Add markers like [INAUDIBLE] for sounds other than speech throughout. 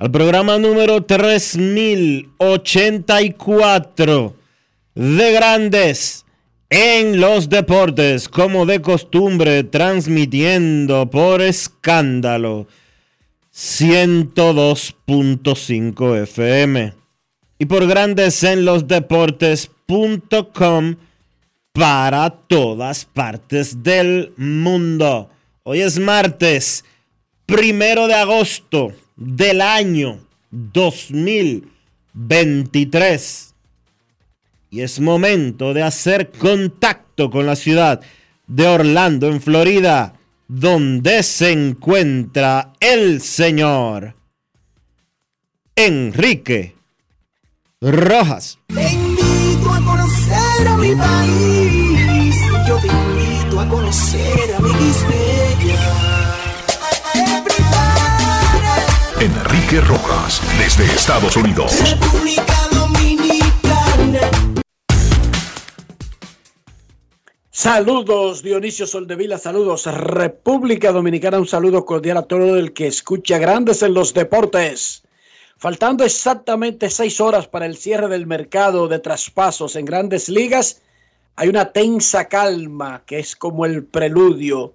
al programa número 3084 de grandes en los deportes, como de costumbre, transmitiendo por escándalo 102.5 FM y por grandes en los deportes.com para todas partes del mundo. Hoy es martes, primero de agosto del año 2023 y es momento de hacer contacto con la ciudad de Orlando, en Florida, donde se encuentra el señor Enrique Rojas. Te invito a conocer a mi país. Yo te invito a conocer a mi Enrique Rojas, desde Estados Unidos. Saludos Dionisio Soldevila, saludos República Dominicana, un saludo cordial a todo el que escucha Grandes en los Deportes. Faltando exactamente seis horas para el cierre del mercado de traspasos en grandes ligas, hay una tensa calma que es como el preludio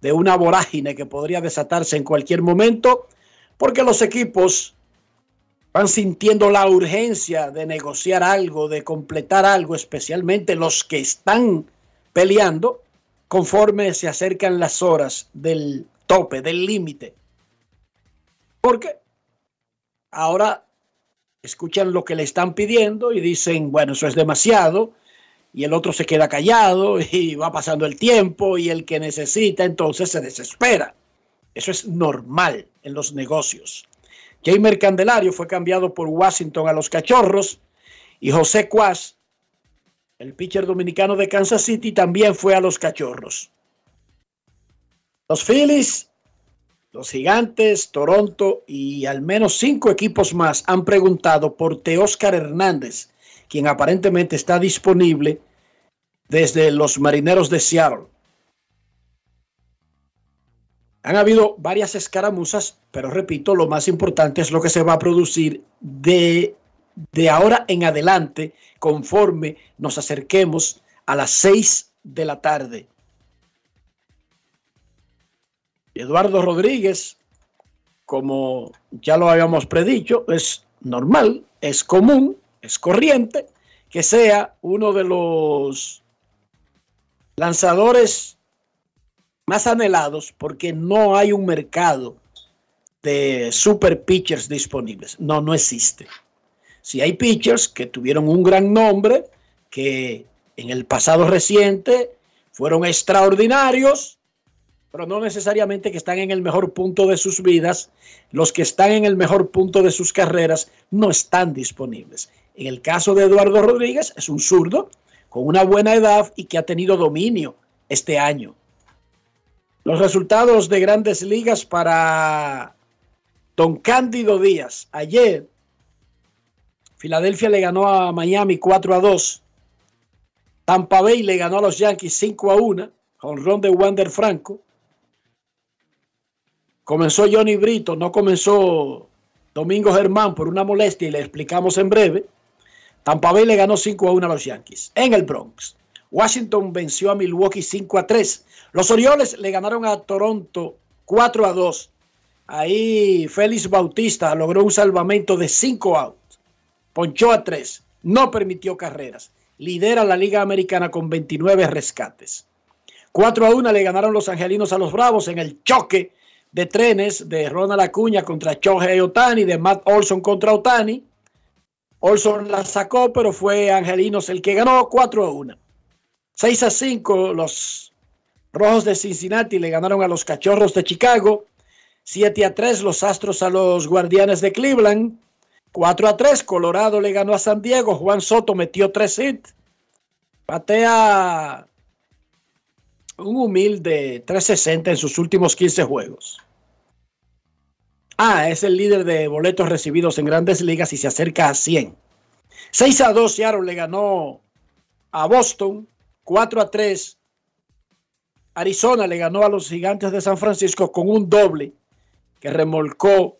de una vorágine que podría desatarse en cualquier momento, porque los equipos van sintiendo la urgencia de negociar algo, de completar algo, especialmente los que están peleando conforme se acercan las horas del tope, del límite. Porque ahora escuchan lo que le están pidiendo y dicen, bueno, eso es demasiado, y el otro se queda callado [LAUGHS] y va pasando el tiempo y el que necesita entonces se desespera. Eso es normal en los negocios. Jamer Candelario fue cambiado por Washington a los Cachorros y José Cuas el pitcher dominicano de Kansas City también fue a los cachorros. Los Phillies, los Gigantes, Toronto y al menos cinco equipos más han preguntado por Teóscar Hernández, quien aparentemente está disponible desde los Marineros de Seattle. Han habido varias escaramuzas, pero repito, lo más importante es lo que se va a producir de de ahora en adelante conforme nos acerquemos a las 6 de la tarde. Eduardo Rodríguez, como ya lo habíamos predicho, es normal, es común, es corriente que sea uno de los lanzadores más anhelados porque no hay un mercado de super pitchers disponibles. No, no existe. Si hay pitchers que tuvieron un gran nombre, que en el pasado reciente fueron extraordinarios, pero no necesariamente que están en el mejor punto de sus vidas, los que están en el mejor punto de sus carreras no están disponibles. En el caso de Eduardo Rodríguez, es un zurdo con una buena edad y que ha tenido dominio este año. Los resultados de grandes ligas para Don Cándido Díaz. Ayer, Filadelfia le ganó a Miami 4 a 2. Tampa Bay le ganó a los Yankees 5 a 1. Con ron de Wander Franco. Comenzó Johnny Brito, no comenzó Domingo Germán por una molestia y le explicamos en breve. Tampa Bay le ganó 5 a 1 a los Yankees en el Bronx. Washington venció a Milwaukee 5 a 3. Los Orioles le ganaron a Toronto 4 a 2. Ahí Félix Bautista logró un salvamento de 5 outs. Ponchó a 3. No permitió carreras. Lidera la Liga Americana con 29 rescates. 4 a 1 le ganaron los angelinos a los Bravos en el choque de trenes de Ronald Acuña contra Shohei Otani, de Matt Olson contra Otani. Olson la sacó, pero fue Angelinos el que ganó 4 a 1. 6 a 5 los Rojos de Cincinnati le ganaron a los Cachorros de Chicago. 7 a 3 los Astros a los Guardianes de Cleveland. 4 a 3 Colorado le ganó a San Diego. Juan Soto metió 3 hits. Patea un humilde 360 en sus últimos 15 juegos. Ah, es el líder de boletos recibidos en grandes ligas y se acerca a 100. 6 a 2 Seattle le ganó a Boston. 4 a 3 Arizona le ganó a los gigantes de San Francisco con un doble que remolcó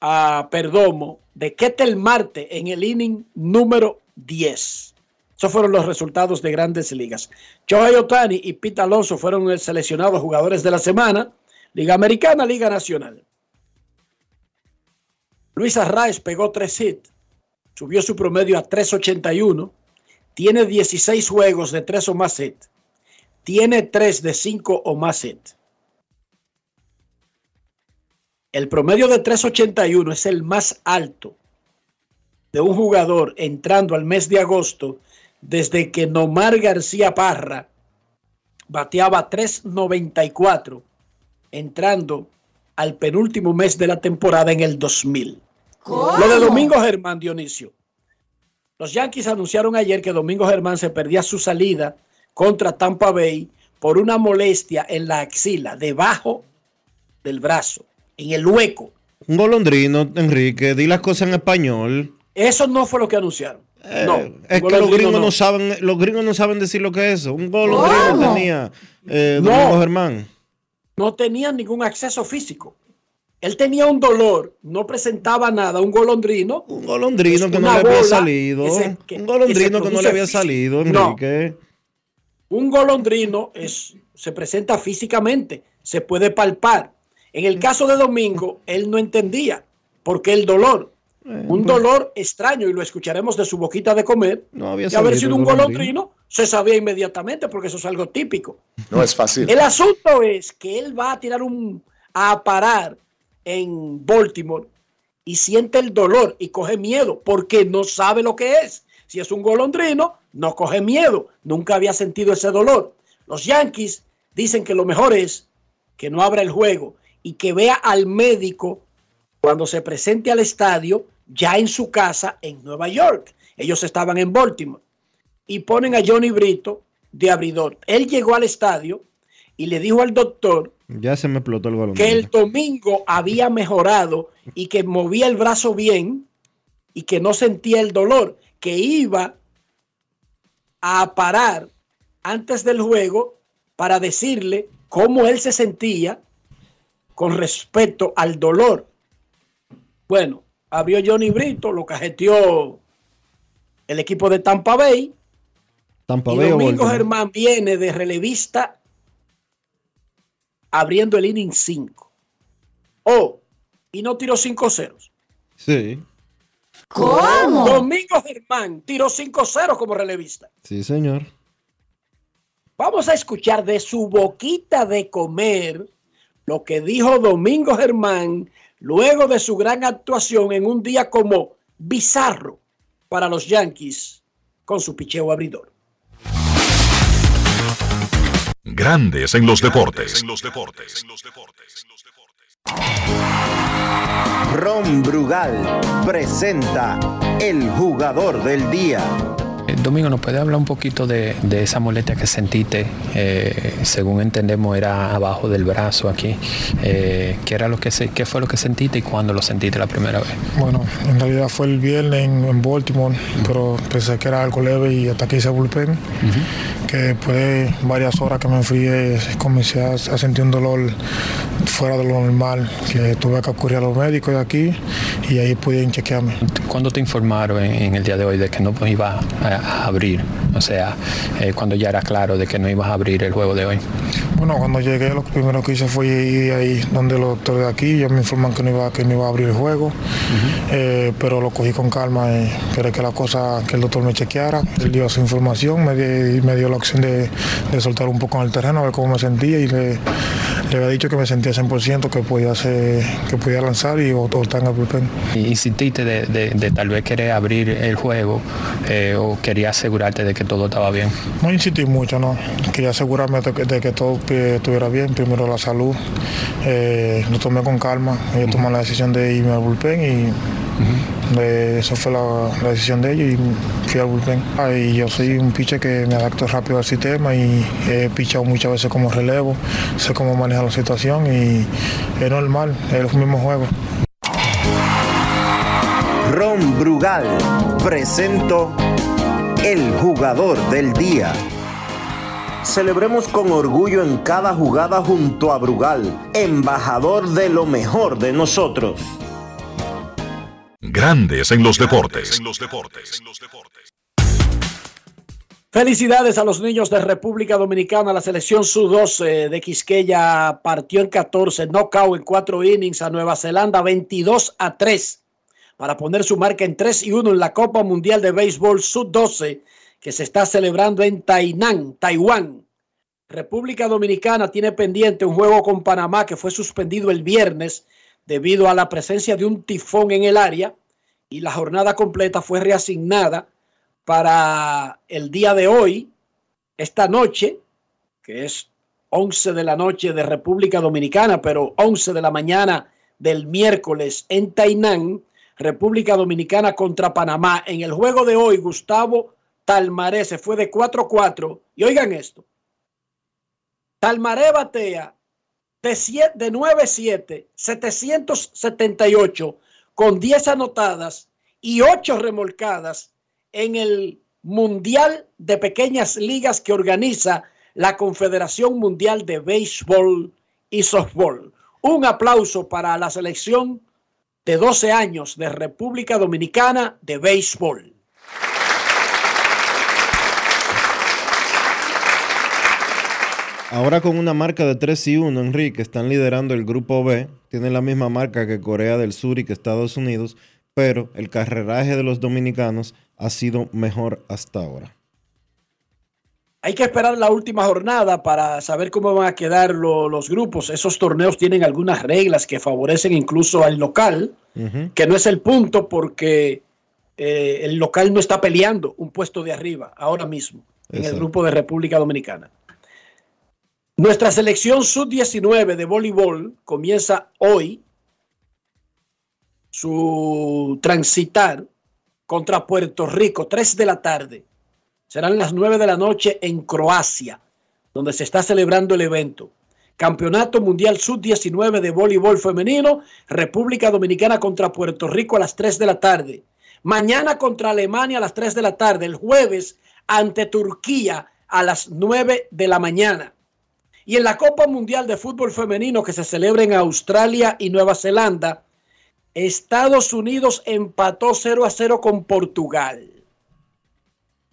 a Perdomo de Ketel Marte en el inning número 10. Esos fueron los resultados de grandes ligas. Joey Otani y Pete Alonso fueron seleccionados jugadores de la semana. Liga Americana, Liga Nacional. Luis Arraez pegó tres hits, subió su promedio a 3.81, tiene 16 juegos de 3 o más hits, tiene 3 de 5 o más hits. El promedio de 3.81 es el más alto de un jugador entrando al mes de agosto desde que Nomar García Parra bateaba 3.94 entrando al penúltimo mes de la temporada en el 2000. Lo de Domingo Germán, Dionisio. Los Yankees anunciaron ayer que Domingo Germán se perdía su salida contra Tampa Bay por una molestia en la axila, debajo del brazo, en el hueco. Un golondrino, Enrique, di las cosas en español. Eso no fue lo que anunciaron. Eh, no, es que los gringos no. saben, los gringos no saben decir lo que es eso. Un golondrino tenía eh, Domingo Germán. No tenía ningún acceso físico. Él tenía un dolor, no presentaba nada, un golondrino. Un golondrino que no le había salido. un golondrino que, no le había salido, Enrique. Un golondrino es, se presenta físicamente, se puede palpar. En el caso de Domingo, él no entendía por qué el dolor. un dolor extraño, y lo escucharemos de su boquita de comer. No había y haber sido un golondrino, se sabía inmediatamente, porque eso es algo típico. No es fácil. El asunto es que él va a tirar un. a parar en Baltimore y siente el dolor y coge miedo porque no sabe lo que es. Si es un golondrino, no coge miedo. Nunca había sentido ese dolor. Los Yankees dicen que lo mejor es que no abra el juego y que vea al médico cuando se presente al estadio ya en su casa en Nueva York. Ellos estaban en Baltimore y ponen a Johnny Brito de abridor. Él llegó al estadio y le dijo al doctor ya se me explotó el balón. Que el domingo había mejorado y que movía el brazo bien y que no sentía el dolor, que iba a parar antes del juego para decirle cómo él se sentía con respecto al dolor. Bueno, abrió Johnny Brito, lo cajeteó el equipo de Tampa Bay. Tampa y Bay Domingo Germán viene de relevista abriendo el inning 5. Oh, y no tiró 5 ceros. Sí. ¿Cómo? Domingo Germán tiró 5 ceros como relevista. Sí, señor. Vamos a escuchar de su boquita de comer lo que dijo Domingo Germán luego de su gran actuación en un día como bizarro para los Yankees con su picheo abridor. Grandes en los deportes. Ron Brugal presenta el jugador del día. Eh, Domingo, ¿nos puede hablar un poquito de, de esa molestia que sentiste? Eh, según entendemos era abajo del brazo aquí. Eh, ¿qué, era lo que se, ¿Qué fue lo que sentiste y cuándo lo sentiste la primera vez? Bueno, en realidad fue el viernes en, en Baltimore, pero pensé que era algo leve y hasta que hice bullpen, que después de varias horas que me enfrié, comencé a, a sentir un dolor fuera de lo normal, que tuve que acudir a los médicos de aquí y ahí pudieron chequearme. ¿Cuándo te informaron en, en el día de hoy de que no iba a, abrir? O sea, eh, cuando ya era claro de que no ibas a abrir el juego de hoy. Bueno, cuando llegué lo primero que hice fue ir ahí donde los doctores de aquí, ellos me informan que no iba, que no iba a abrir el juego, Eh, pero lo cogí con calma y esperé que la cosa, que el doctor me chequeara, él dio su información, me, di- me dio la opción de, de soltar un poco en el terreno, a ver cómo me sentía y le, le había dicho que me sentía 100%, que podía, hacer, que podía lanzar y estar en el bullpen. ¿Y insististe de, de- de tal vez querer abrir el juego eh, o querías asegurarte de que todo estaba bien? No insistí mucho, no. Quería asegurarme de que, de que todo estuviera bien, primero la salud. Eh, lo tomé con calma, ellos tomaron la decisión de irme al bullpen y esa fue la, la decisión de ellos y fui al bullpen. Ah, y yo soy un pitcher que me adapto rápido al sistema y he pichado muchas veces como relevo, sé cómo manejar la situación y es normal, es el mismo juego. Ron Brugal presento el jugador del día. Celebremos con orgullo en cada jugada junto a Brugal, embajador de lo mejor de nosotros. Grandes en los deportes. Felicidades a los niños de República Dominicana. La selección Sub-12 de Quisqueya partió en 14, knockout en 4 innings a Nueva Zelanda 22 a 3 para poner su marca en 3 y 1 en la Copa Mundial de Béisbol Sub-12 que se está celebrando en Tainan, Taiwán. República Dominicana tiene pendiente un juego con Panamá que fue suspendido el viernes debido a la presencia de un tifón en el área y la jornada completa fue reasignada para el día de hoy, esta noche, que es 11 de la noche de República Dominicana, pero 11 de la mañana del miércoles en Tainán, República Dominicana contra Panamá. En el juego de hoy, Gustavo Talmaré se fue de 4-4. Y oigan esto. Talmaré batea de, siete- de 9-7, 778, con 10 anotadas y 8 remolcadas en el Mundial de Pequeñas Ligas que organiza la Confederación Mundial de Béisbol y Softball. Un aplauso para la selección de 12 años de República Dominicana de béisbol. Ahora con una marca de 3 y 1, Enrique, están liderando el grupo B. Tienen la misma marca que Corea del Sur y que Estados Unidos, pero el carreraje de los dominicanos ha sido mejor hasta ahora. Hay que esperar la última jornada para saber cómo van a quedar lo- los grupos. Esos torneos tienen algunas reglas que favorecen incluso al local, que no es el punto porque eh, el local no está peleando un puesto de arriba ahora mismo en el grupo de República Dominicana. Nuestra selección sub-19 de voleibol comienza hoy su transitar contra Puerto Rico, 3 de la tarde. Serán las 9 de la noche en Croacia, donde se está celebrando el evento. Campeonato Mundial Sub-19 de Voleibol Femenino, República Dominicana contra Puerto Rico a las 3 de la tarde. Mañana contra Alemania a las 3 de la tarde. El jueves ante Turquía a las 9 de la mañana. Y en la Copa Mundial de Fútbol Femenino que se celebra en Australia y Nueva Zelanda, Estados Unidos empató 0 a 0 con Portugal.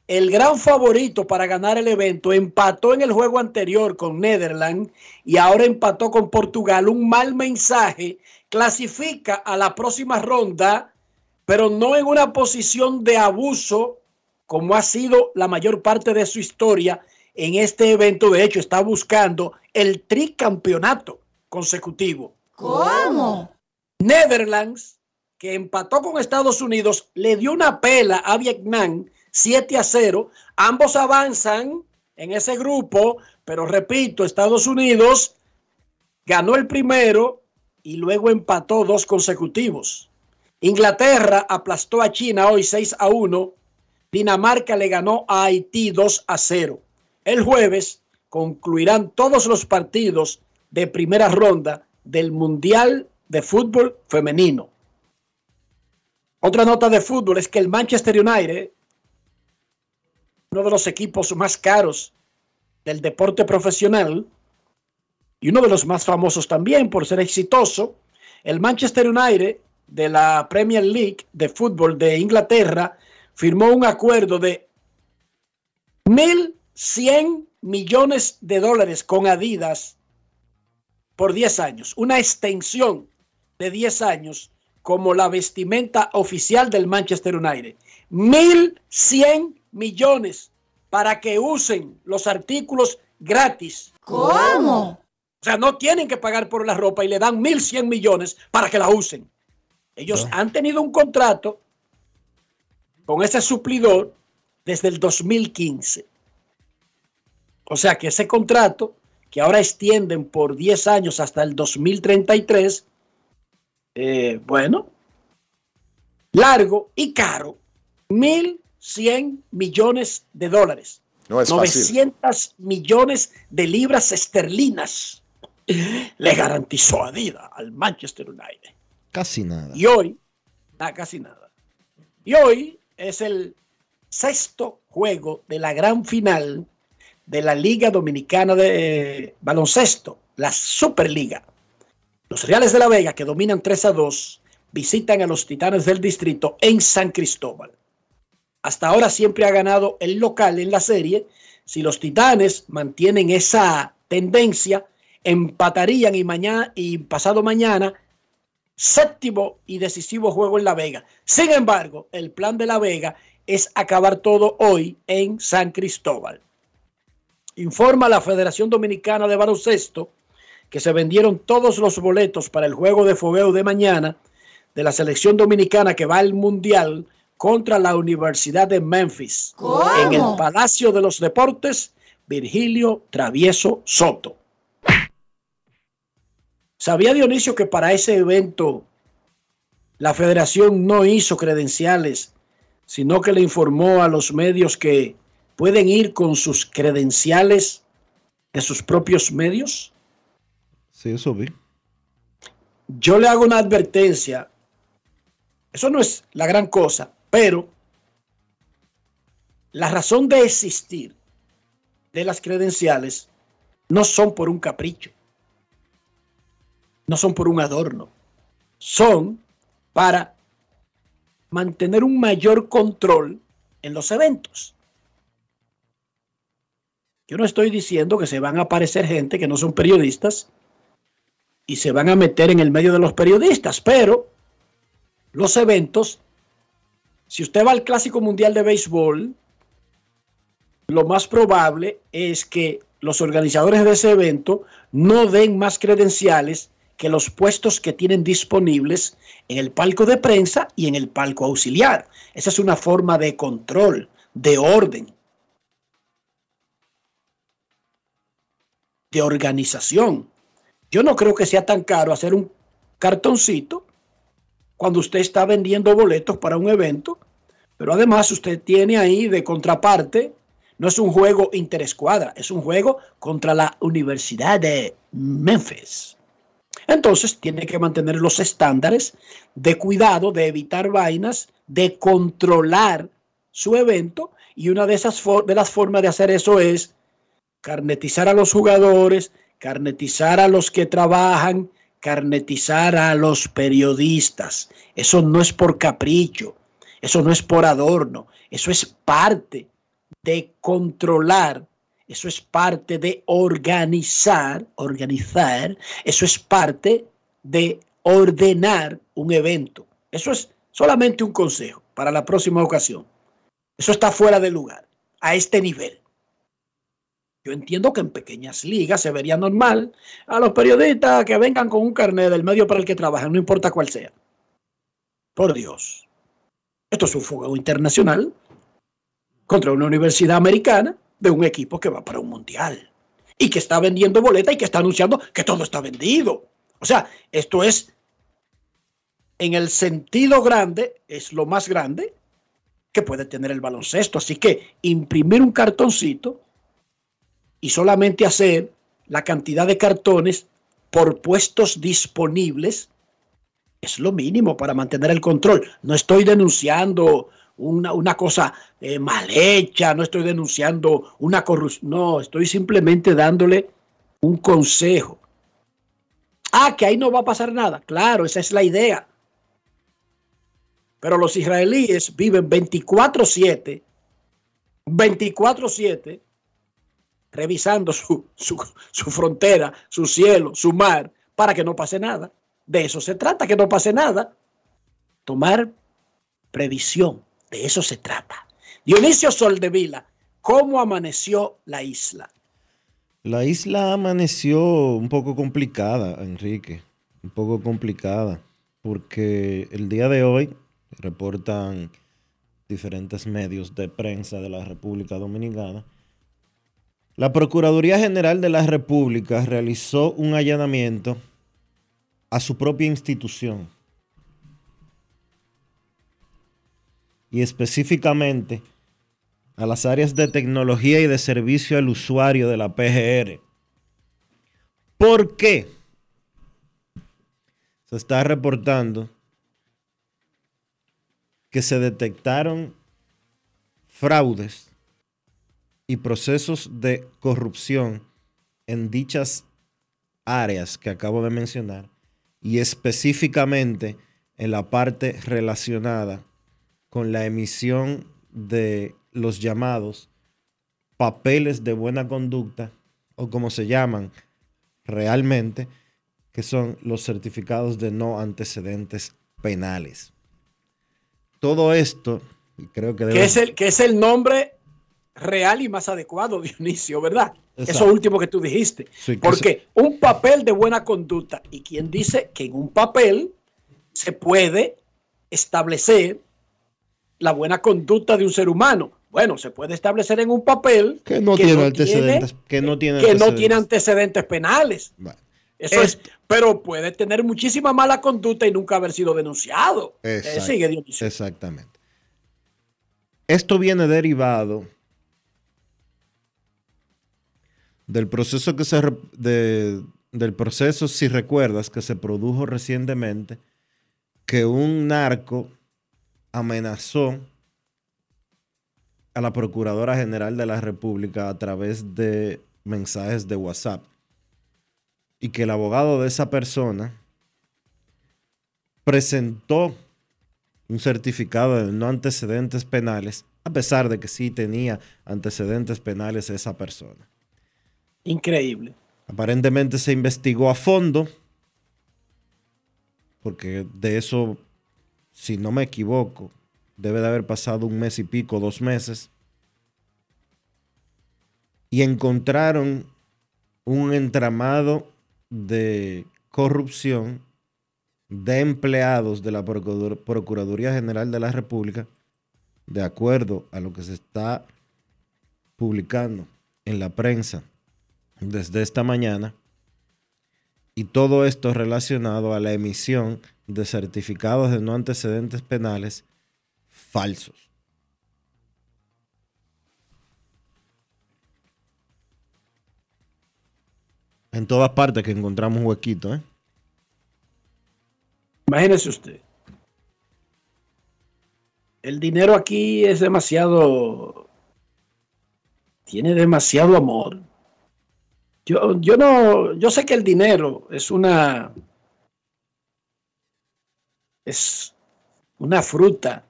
El gran favorito para ganar el evento empató en el juego anterior con Netherlands y ahora empató con Portugal. Un mal mensaje clasifica a la próxima ronda, pero no en una posición de abuso como ha sido la mayor parte de su historia en este evento. De hecho, está buscando el tricampeonato consecutivo. ¿Cómo? Netherlands, que empató con Estados Unidos, le dio una pela a Vietnam 7 a 0. Ambos avanzan en ese grupo, pero repito, Estados Unidos ganó el primero y luego empató dos consecutivos. Inglaterra aplastó a China hoy 6 a 1. Dinamarca le ganó a Haití 2 a 0. El jueves concluirán todos los partidos de primera ronda del Mundial de Fútbol Femenino. Otra nota de fútbol es que el Manchester United, uno de los equipos más caros del deporte profesional y uno de los más famosos también por ser exitoso, el Manchester United de la Premier League de fútbol de Inglaterra firmó un acuerdo de 1.100 millones de dólares con Adidas por 10 años, una extensión de 10 años como la vestimenta oficial del Manchester United. 1.100 millones para que usen los artículos gratis. ¿Cómo? O sea, no tienen que pagar por la ropa y le dan 1.100 millones para que la usen. Ellos han tenido un contrato con ese suplidor desde el 2015. O sea que ese contrato, que ahora extienden por 10 años hasta el 2033, eh, bueno, largo y caro, 1.100 millones de dólares. No es 900 fácil. millones de libras esterlinas le garantizó Adidas al Manchester United. Casi nada. Y hoy, casi nada. Y hoy es el sexto juego de la gran final de la Liga Dominicana de eh, Baloncesto, la Superliga. Los Reales de la Vega, que dominan 3 a 2, visitan a los Titanes del Distrito en San Cristóbal. Hasta ahora siempre ha ganado el local en la serie. Si los Titanes mantienen esa tendencia, empatarían y mañana y pasado mañana séptimo y decisivo juego en La Vega. Sin embargo, el plan de La Vega es acabar todo hoy en San Cristóbal. Informa la Federación Dominicana de Baloncesto que se vendieron todos los boletos para el juego de fogueo de mañana de la selección dominicana que va al Mundial contra la Universidad de Memphis en el Palacio de los Deportes Virgilio Travieso Soto. ¿Sabía Dionisio que para ese evento la federación no hizo credenciales, sino que le informó a los medios que pueden ir con sus credenciales de sus propios medios? Sí, eso vi. Yo le hago una advertencia. Eso no es la gran cosa, pero la razón de existir de las credenciales no son por un capricho no son por un adorno, son para mantener un mayor control en los eventos. Yo no estoy diciendo que se van a aparecer gente que no son periodistas y se van a meter en el medio de los periodistas, pero los eventos, si usted va al Clásico Mundial de Béisbol, lo más probable es que los organizadores de ese evento no den más credenciales que los puestos que tienen disponibles en el palco de prensa y en el palco auxiliar. Esa es una forma de control, de orden, de organización. Yo no creo que sea tan caro hacer un cartoncito cuando usted está vendiendo boletos para un evento, pero además usted tiene ahí de contraparte, no es un juego interescuadra, es un juego contra la Universidad de Memphis. Entonces tiene que mantener los estándares de cuidado, de evitar vainas, de controlar su evento. Y una de esas de las formas de hacer eso es carnetizar a los jugadores, carnetizar a los que trabajan, carnetizar a los periodistas. Eso no es por capricho, eso no es por adorno, eso es parte de controlar eso es parte de organizar, organizar, eso es parte de ordenar un evento. Eso es solamente un consejo para la próxima ocasión. Eso está fuera de lugar, a este nivel. Yo entiendo que en pequeñas ligas se vería normal a los periodistas que vengan con un carnet del medio para el que trabajan, no importa cuál sea. Por Dios. Esto es un fuego internacional contra una universidad americana de un equipo que va para un mundial y que está vendiendo boleta y que está anunciando que todo está vendido. O sea, esto es, en el sentido grande, es lo más grande que puede tener el baloncesto. Así que imprimir un cartoncito y solamente hacer la cantidad de cartones por puestos disponibles es lo mínimo para mantener el control. No estoy denunciando una, cosa eh, mal hecha, no estoy denunciando una corrupción, no, estoy simplemente dándole un consejo. Ah, que ahí no va a pasar nada. Claro, esa es la idea. Pero los israelíes viven 24/7, 24/7, revisando su, su, frontera, su cielo, su mar, para que no pase nada. De eso se trata, que no pase nada. Tomar previsión, de eso se trata. Dionisio Soldevila, ¿cómo amaneció la isla? La isla amaneció un poco complicada, Enrique, un poco complicada, porque el día de hoy reportan diferentes medios de prensa de la República Dominicana, la Procuraduría General de la República realizó un allanamiento a su propia institución y específicamente a las áreas de tecnología y de servicio al usuario de la PGR. ¿Por qué? Se está reportando que se detectaron fraudes y procesos de corrupción en dichas áreas que acabo de mencionar y específicamente en la parte relacionada con la emisión de los llamados papeles de buena conducta o como se llaman realmente, que son los certificados de no antecedentes penales. Todo esto, y creo que, es el, que es el nombre real y más adecuado, [LAUGHS] Dionisio, ¿verdad? Eso último que tú dijiste. Porque un papel de buena conducta, y quien dice que en un papel se puede establecer la buena conducta de un ser humano. Bueno, se puede establecer en un papel que no tiene antecedentes, que no tiene que no tiene antecedentes penales. Eso es, pero puede tener muchísima mala conducta y nunca haber sido denunciado. Eh, exactamente. Esto viene derivado del proceso que se del proceso, si recuerdas, que se produjo recientemente, que un narco amenazó a la Procuradora General de la República a través de mensajes de WhatsApp y que el abogado de esa persona presentó un certificado de no antecedentes penales, a pesar de que sí tenía antecedentes penales esa persona. Increíble. Aparentemente se investigó a fondo, porque de eso si no me equivoco, debe de haber pasado un mes y pico, dos meses, y encontraron un entramado de corrupción de empleados de la Procuraduría General de la República, de acuerdo a lo que se está publicando en la prensa desde esta mañana, y todo esto relacionado a la emisión de certificados de no antecedentes penales falsos. En todas partes que encontramos huequito, ¿eh? Imagínese usted. El dinero aquí es demasiado. Tiene demasiado amor. Yo, yo no. Yo sé que el dinero es una es una fruta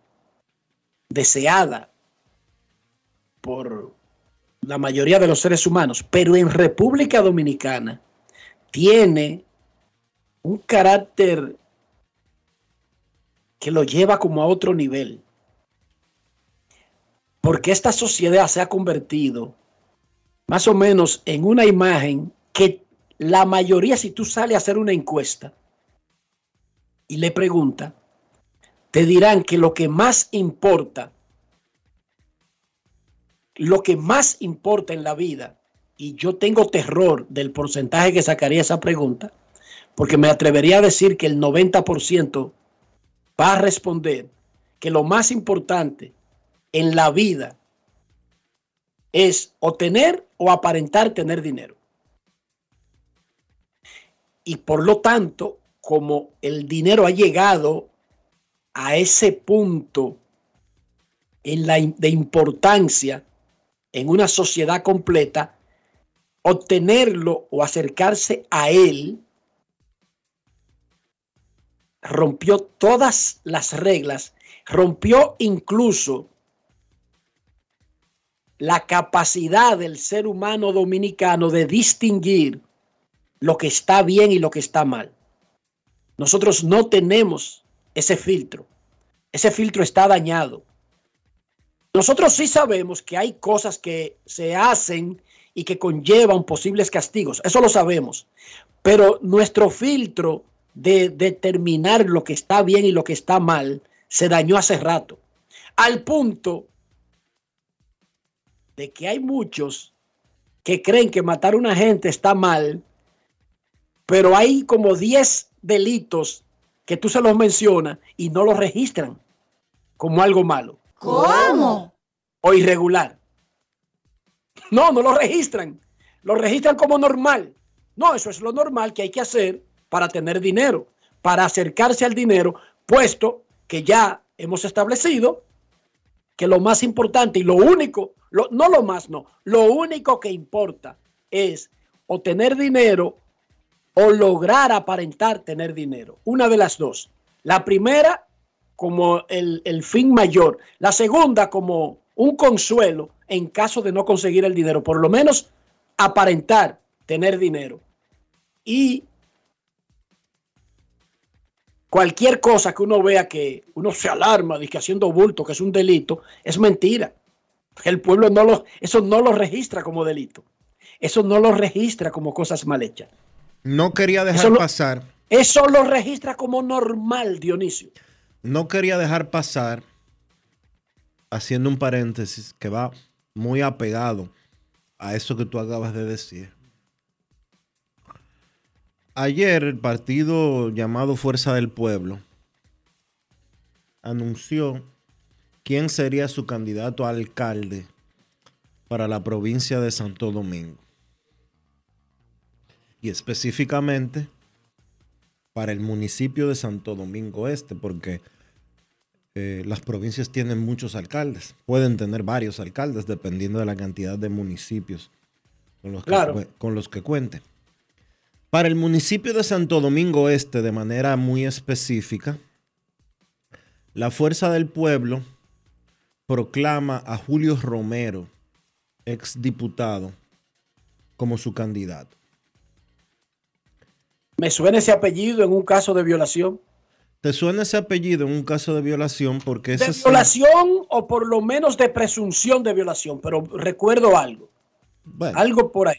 deseada por la mayoría de los seres humanos, pero en República Dominicana tiene un carácter que lo lleva como a otro nivel. Porque esta sociedad se ha convertido más o menos en una imagen que la mayoría, si tú sales a hacer una encuesta, y le pregunta, te dirán que lo que más importa, lo que más importa en la vida, y yo tengo terror del porcentaje que sacaría esa pregunta, porque me atrevería a decir que el 90% va a responder que lo más importante en la vida es o tener o aparentar tener dinero. Y por lo tanto, como el dinero ha llegado a ese punto en la, de importancia en una sociedad completa, obtenerlo o acercarse a él rompió todas las reglas, rompió incluso la capacidad del ser humano dominicano de distinguir lo que está bien y lo que está mal. Nosotros no tenemos ese filtro. Ese filtro está dañado. Nosotros sí sabemos que hay cosas que se hacen y que conllevan posibles castigos. Eso lo sabemos. Pero nuestro filtro de determinar lo que está bien y lo que está mal se dañó hace rato. Al punto de que hay muchos que creen que matar a una gente está mal, pero hay como 10 delitos que tú se los mencionas y no los registran como algo malo. ¿Cómo? O irregular. No, no lo registran. Lo registran como normal. No, eso es lo normal que hay que hacer para tener dinero, para acercarse al dinero, puesto que ya hemos establecido que lo más importante y lo único, no lo más, no, lo único que importa es o tener dinero o lograr aparentar tener dinero. Una de las dos. La primera como el, el fin mayor, la segunda como un consuelo en caso de no conseguir el dinero, por lo menos aparentar tener dinero. Y cualquier cosa que uno vea que uno se alarma de que haciendo bulto, que es un delito, es mentira. El pueblo no lo, eso no lo registra como delito. Eso no lo registra como cosas mal hechas. No quería dejar pasar. Eso lo registra como normal, Dionisio. No quería dejar pasar, haciendo un paréntesis que va muy apegado a eso que tú acabas de decir. Ayer el partido llamado Fuerza del Pueblo anunció quién sería su candidato a alcalde para la provincia de Santo Domingo. Y específicamente para el municipio de Santo Domingo Este, porque eh, las provincias tienen muchos alcaldes, pueden tener varios alcaldes dependiendo de la cantidad de municipios con los, que, con los que cuenten. Para el municipio de Santo Domingo Este, de manera muy específica, la Fuerza del Pueblo proclama a Julio Romero, exdiputado, como su candidato. Me suena ese apellido en un caso de violación. ¿Te suena ese apellido en un caso de violación? Porque de violación o por lo menos de presunción de violación, pero recuerdo algo. algo por ahí.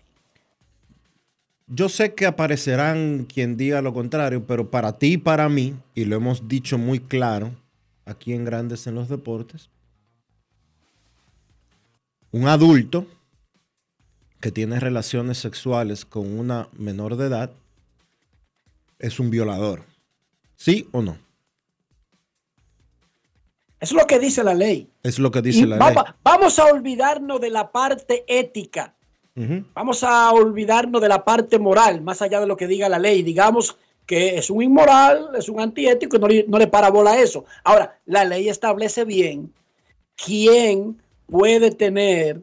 Yo sé que aparecerán quien diga lo contrario, pero para ti y para mí, y lo hemos dicho muy claro aquí en Grandes en los Deportes, un adulto que tiene relaciones sexuales con una menor de edad es un violador. ¿Sí o no? Es lo que dice la ley. Es lo que dice la ley. Vamos a olvidarnos de la parte ética. Vamos a olvidarnos de la parte moral, más allá de lo que diga la ley. Digamos que es un inmoral, es un antiético y no le, no le para bola a eso. Ahora, la ley establece bien quién puede tener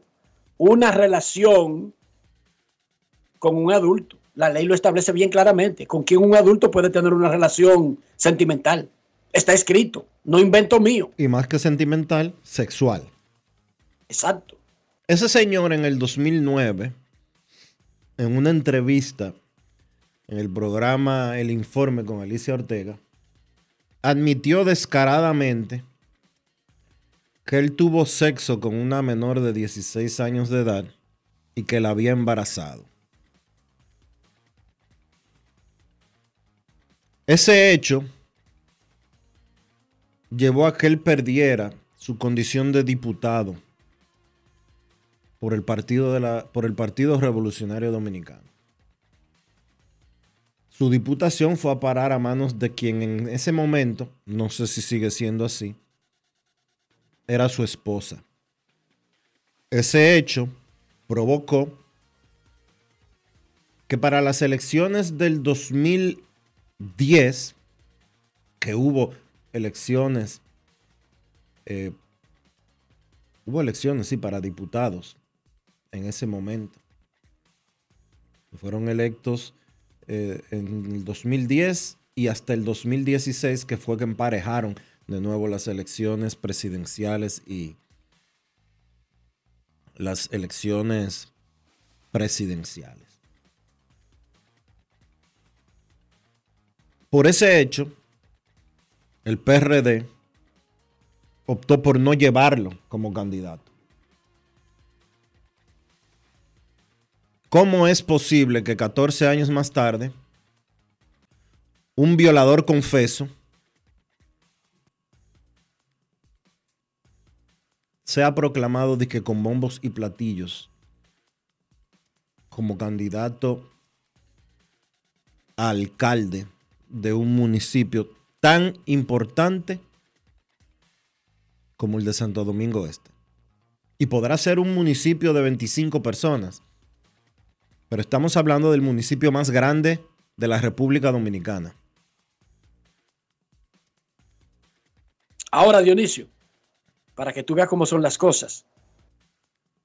una relación con un adulto. La ley lo establece bien claramente, con quién un adulto puede tener una relación sentimental. Está escrito, no invento mío. Y más que sentimental, sexual. Exacto. Ese señor en el 2009, en una entrevista en el programa El Informe con Alicia Ortega, admitió descaradamente que él tuvo sexo con una menor de 16 años de edad y que la había embarazado. Ese hecho llevó a que él perdiera su condición de diputado por el Partido, de la, por el partido Revolucionario Dominicano. Su diputación fue a parar a manos de quien en ese momento, no sé si sigue siendo así, era su esposa. Ese hecho provocó que para las elecciones del 2010, que hubo elecciones, eh, hubo elecciones, sí, para diputados en ese momento. Fueron electos eh, en el 2010 y hasta el 2016, que fue que emparejaron de nuevo las elecciones presidenciales y las elecciones presidenciales. Por ese hecho, el PRD optó por no llevarlo como candidato. ¿Cómo es posible que 14 años más tarde un violador confeso sea proclamado de que con bombos y platillos como candidato a alcalde de un municipio tan importante como el de Santo Domingo Este. Y podrá ser un municipio de 25 personas, pero estamos hablando del municipio más grande de la República Dominicana. Ahora, Dionisio, para que tú veas cómo son las cosas.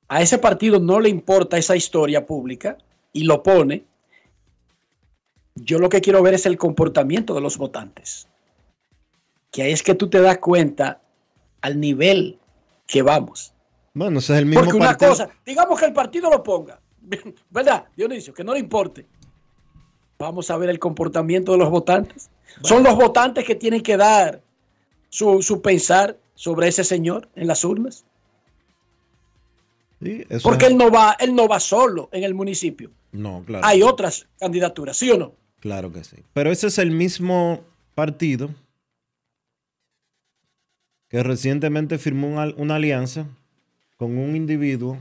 A ese partido no le importa esa historia pública y lo pone. Yo lo que quiero ver es el comportamiento de los votantes. Que ahí es que tú te das cuenta al nivel que vamos. Bueno, ese es el mismo Porque una partido. cosa, digamos que el partido lo ponga, [LAUGHS] ¿verdad, Dionisio? Que no le importe. Vamos a ver el comportamiento de los votantes. Son los votantes que tienen que dar su, su pensar sobre ese señor en las urnas. Sí, eso Porque es- él no va, él no va solo en el municipio. No, claro. Hay otras candidaturas, ¿sí o no? Claro que sí. Pero ese es el mismo partido que recientemente firmó una, una alianza con un individuo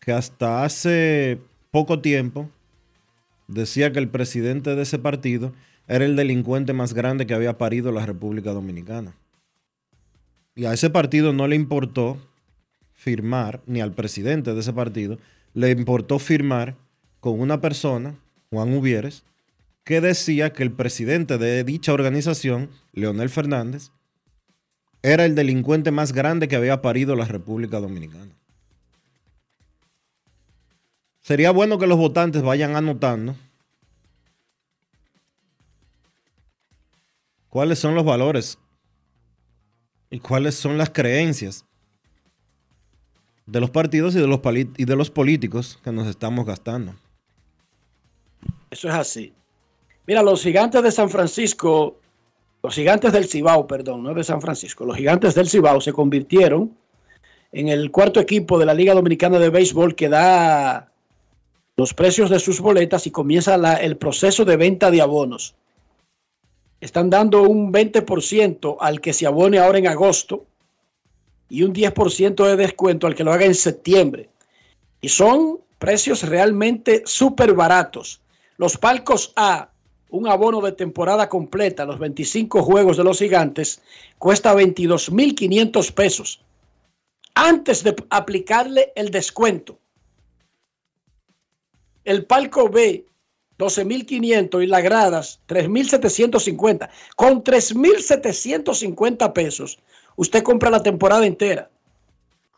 que hasta hace poco tiempo decía que el presidente de ese partido era el delincuente más grande que había parido la República Dominicana. Y a ese partido no le importó firmar, ni al presidente de ese partido, le importó firmar con una persona, Juan Ubieres, que decía que el presidente de dicha organización, Leonel Fernández, era el delincuente más grande que había parido la República Dominicana. Sería bueno que los votantes vayan anotando cuáles son los valores y cuáles son las creencias de los partidos y de los, y de los políticos que nos estamos gastando. Eso es así. Mira, los gigantes de San Francisco, los gigantes del Cibao, perdón, no de San Francisco, los gigantes del Cibao se convirtieron en el cuarto equipo de la Liga Dominicana de Béisbol que da los precios de sus boletas y comienza el proceso de venta de abonos. Están dando un 20% al que se abone ahora en agosto y un 10% de descuento al que lo haga en septiembre. Y son precios realmente súper baratos. Los palcos A, un abono de temporada completa, los 25 juegos de los gigantes, cuesta 22.500 pesos. Antes de aplicarle el descuento. El palco B, 12.500 y las gradas, 3.750. Con 3.750 pesos, usted compra la temporada entera.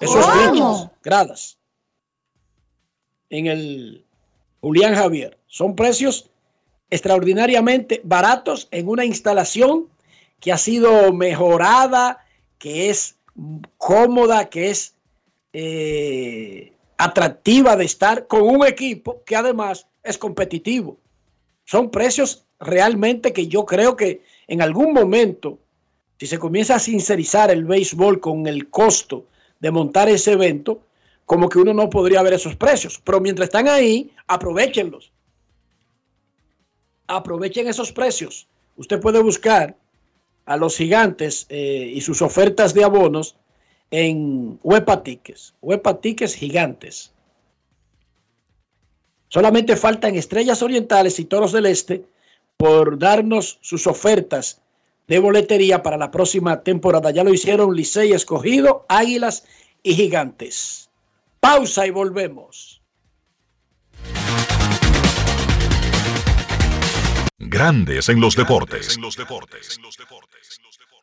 Eso es gradas. En el Julián Javier. Son precios extraordinariamente baratos en una instalación que ha sido mejorada, que es cómoda, que es eh, atractiva de estar con un equipo que además es competitivo. Son precios realmente que yo creo que en algún momento, si se comienza a sincerizar el béisbol con el costo de montar ese evento, como que uno no podría ver esos precios. Pero mientras están ahí, aprovechenlos. Aprovechen esos precios. Usted puede buscar a los gigantes eh, y sus ofertas de abonos en Huepa Tickets. Gigantes. Solamente faltan Estrellas Orientales y Toros del Este por darnos sus ofertas de boletería para la próxima temporada. Ya lo hicieron Licey Escogido, Águilas y Gigantes. Pausa y volvemos. Grandes en los deportes.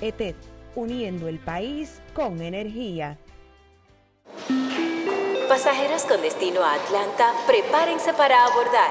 ETED, uniendo el país con energía. Pasajeros con destino a Atlanta, prepárense para abordar.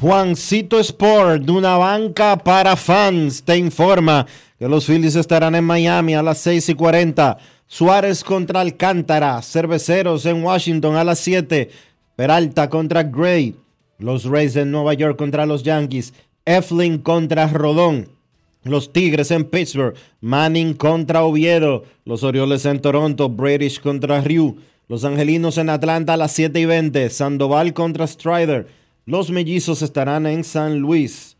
Juancito Sport, de una banca para fans, te informa que los Phillies estarán en Miami a las 6 y 40. Suárez contra Alcántara, Cerveceros en Washington a las 7. Peralta contra Gray. Los Rays en Nueva York contra los Yankees. Eflin contra Rodón. Los Tigres en Pittsburgh. Manning contra Oviedo. Los Orioles en Toronto. British contra Ryu. Los Angelinos en Atlanta a las 7 y 20. Sandoval contra Strider. Los mellizos estarán en San Luis.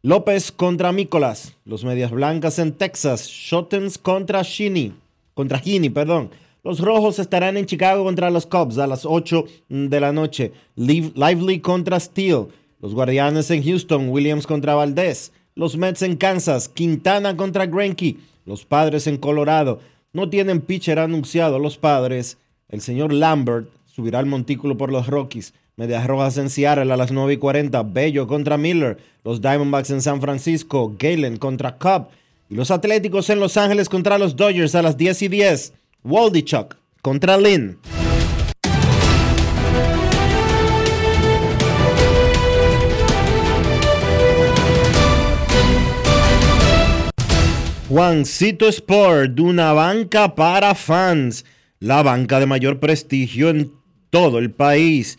López contra Mícolas. Los Medias Blancas en Texas. Shottens contra Shini. Contra Gini, perdón. Los Rojos estarán en Chicago contra los Cubs a las 8 de la noche. Lively contra Steele. Los Guardianes en Houston. Williams contra Valdés. Los Mets en Kansas. Quintana contra Greinke. Los Padres en Colorado. No tienen pitcher anunciado los Padres. El señor Lambert subirá al montículo por los Rockies. Medias Rojas en Seattle a las 9 y 40. Bello contra Miller. Los Diamondbacks en San Francisco. Galen contra Cobb. Y los Atléticos en Los Ángeles contra los Dodgers a las 10 y 10. Waldichuk contra Lynn. Juancito Sport, de una banca para fans, la banca de mayor prestigio en todo el país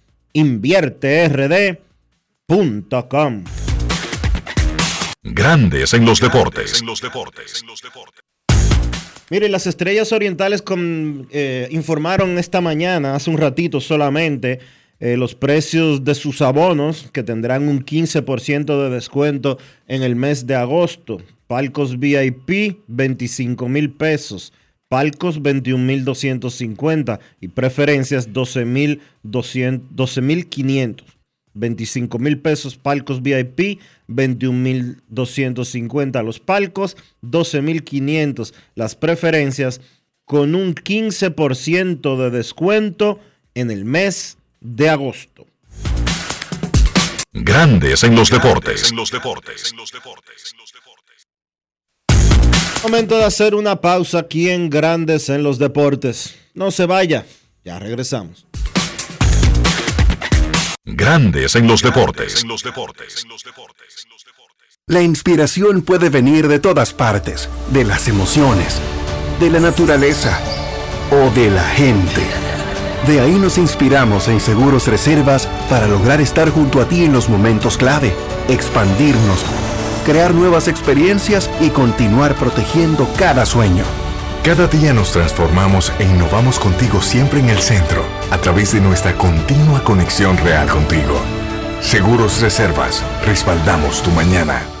InvierteRD.com Grandes en los deportes. Mire, las estrellas orientales con, eh, informaron esta mañana, hace un ratito solamente, eh, los precios de sus abonos que tendrán un 15% de descuento en el mes de agosto. Palcos VIP, 25 mil pesos. Palcos 21 mil 250 y preferencias 12 mil 500. 25 mil pesos palcos VIP, 21 mil 250 los palcos, 12 mil 500 las preferencias con un 15% de descuento en el mes de agosto. Grandes en los deportes. Momento de hacer una pausa aquí en Grandes en los Deportes. No se vaya, ya regresamos. Grandes en los deportes. La inspiración puede venir de todas partes, de las emociones, de la naturaleza o de la gente. De ahí nos inspiramos en Seguros Reservas para lograr estar junto a ti en los momentos clave, expandirnos crear nuevas experiencias y continuar protegiendo cada sueño. Cada día nos transformamos e innovamos contigo siempre en el centro, a través de nuestra continua conexión real contigo. Seguros Reservas, respaldamos tu mañana.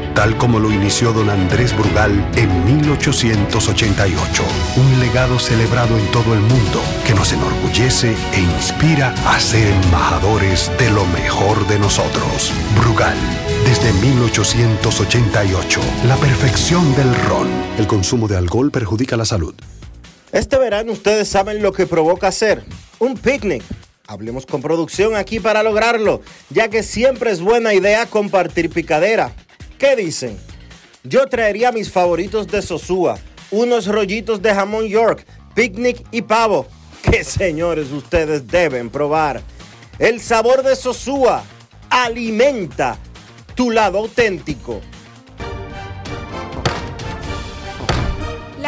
tal como lo inició don Andrés Brugal en 1888. Un legado celebrado en todo el mundo que nos enorgullece e inspira a ser embajadores de lo mejor de nosotros. Brugal desde 1888, la perfección del ron. El consumo de alcohol perjudica la salud. Este verano ustedes saben lo que provoca hacer un picnic. Hablemos con producción aquí para lograrlo, ya que siempre es buena idea compartir picadera. ¿Qué dicen? Yo traería mis favoritos de Sosúa, unos rollitos de jamón York, picnic y pavo, [LAUGHS] que señores ustedes deben probar. El sabor de Sosúa alimenta tu lado auténtico.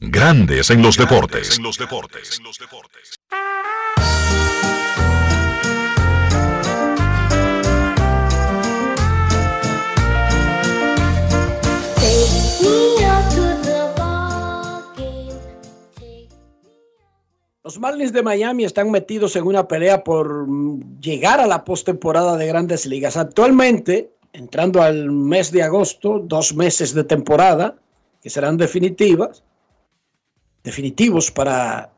Grandes en los deportes. Los Marlins de Miami están metidos en una pelea por llegar a la postemporada de grandes ligas. Actualmente, entrando al mes de agosto, dos meses de temporada que serán definitivas, definitivos para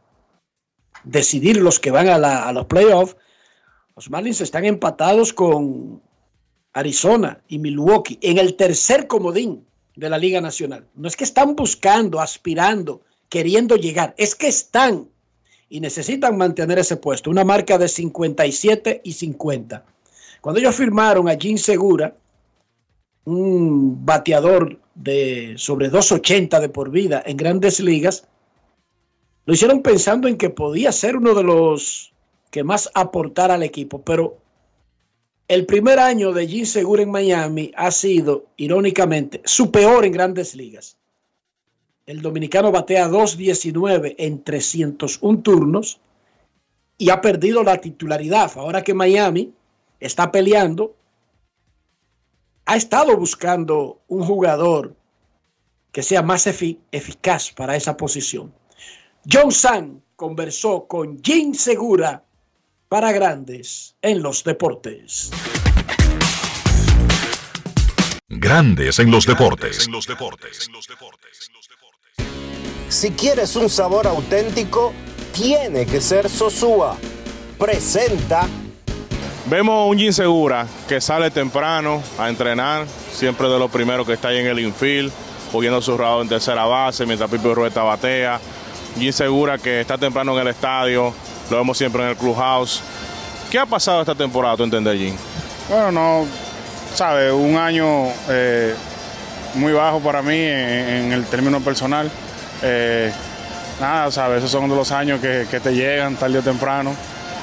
decidir los que van a, la- los playoffs. Los Marlins están empatados con Arizona y Milwaukee en el tercer comodín de la Liga Nacional. No es que están buscando, aspirando, queriendo llegar, es que están y necesitan mantener ese puesto, una marca de 57 y 50. Cuando ellos firmaron a Jim Segura, un bateador de sobre 280 de por vida en grandes ligas, lo hicieron pensando en que podía ser uno de los que más aportara al equipo, pero el primer año de Jim Segura en Miami ha sido, irónicamente, su peor en grandes ligas. El dominicano batea 2.19 en 301 turnos y ha perdido la titularidad. Ahora que Miami está peleando, ha estado buscando un jugador que sea más efi- eficaz para esa posición. John San conversó con Jim Segura para grandes en los deportes. Grandes en los deportes. Si quieres un sabor auténtico, tiene que ser Sosúa. Presenta Vemos un Jim Segura que sale temprano a entrenar, siempre de los primeros que está ahí en el infield, cogiendo su rado en tercera base mientras Pipo Rueta batea. Jim Segura que está temprano en el estadio, lo vemos siempre en el clubhouse. ¿Qué ha pasado esta temporada, tú entiendes, Jim? Bueno, no, sabe, un año eh, muy bajo para mí en, el término personal. Eh, nada, sabes, esos son los años que, te llegan tarde o temprano.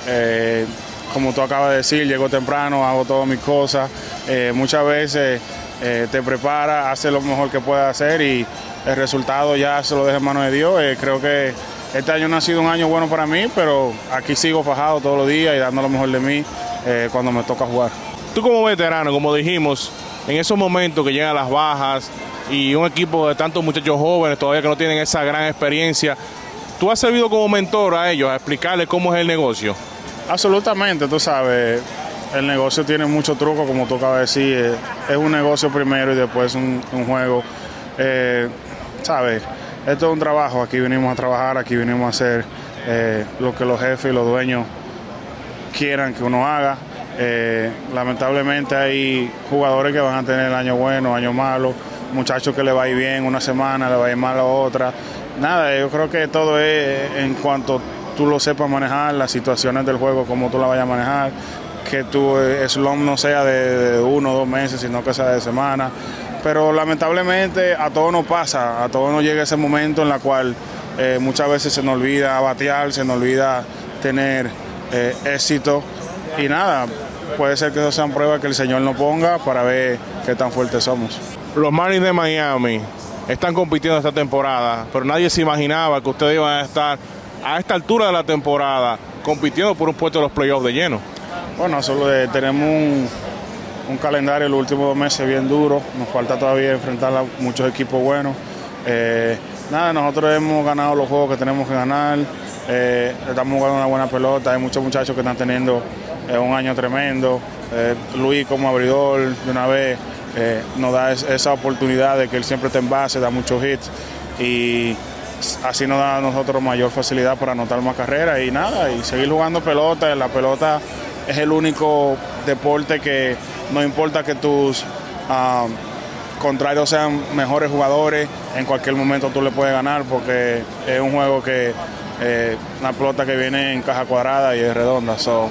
Eh, como tú acabas de decir, llego temprano, hago todas mis cosas. Muchas veces te prepara, hace lo mejor que puedas hacer y el resultado ya se lo deja en manos de Dios. Eh, creo que este año no ha sido un año bueno para mí, pero aquí sigo fajado todos los días y dando lo mejor de mí eh, cuando me toca jugar. Tú como veterano, como dijimos, en esos momentos que llegan las bajas y un equipo de tantos muchachos jóvenes todavía que no tienen esa gran experiencia, tú has servido como mentor a ellos, a explicarles cómo es el negocio. Absolutamente, tú sabes, el negocio tiene mucho truco, como tú acabas de decir, eh, es un negocio primero y después un, un juego. Eh, sabes, esto es un trabajo, aquí venimos a trabajar, aquí venimos a hacer eh, lo que los jefes y los dueños quieran que uno haga. Eh, lamentablemente hay jugadores que van a tener año bueno, año malo, muchachos que le va a ir bien una semana, le va a ir mal la otra. Nada, yo creo que todo es en cuanto tú lo sepas manejar, las situaciones del juego, cómo tú la vayas a manejar, que tu eh, slump no sea de, de uno o dos meses, sino que sea de semana. Pero lamentablemente a todos nos pasa, a todos nos llega ese momento en la cual eh, muchas veces se nos olvida batear, se nos olvida tener eh, éxito y nada, puede ser que eso sean pruebas que el Señor nos ponga para ver qué tan fuertes somos. Los Marlins de Miami están compitiendo esta temporada, pero nadie se imaginaba que ustedes iban a estar a esta altura de la temporada compitiendo por un puesto de los playoffs de lleno. Bueno, solo eh, tenemos un, un calendario los últimos dos meses bien duro. Nos falta todavía enfrentar a muchos equipos buenos. Eh, nada, nosotros hemos ganado los juegos que tenemos que ganar. Eh, estamos jugando una buena pelota. Hay muchos muchachos que están teniendo eh, un año tremendo. Luis como abridor de una vez nos da es- esa oportunidad de que él siempre está en base, da muchos hits y así nos da a nosotros mayor facilidad para anotar más carreras y nada, y seguir jugando pelota. La pelota es el único deporte que no importa que tus ah, contrarios sean mejores jugadores, en cualquier momento tú le puedes ganar porque es un juego que eh, una pelota que viene en caja cuadrada y es redonda. So,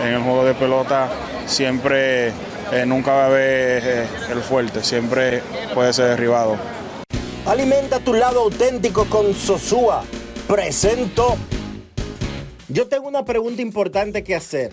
en el juego de pelota siempre eh, nunca va a haber eh, el fuerte, siempre puede ser derribado. Alimenta tu lado auténtico con Sosúa. Presento. Yo tengo una pregunta importante que hacer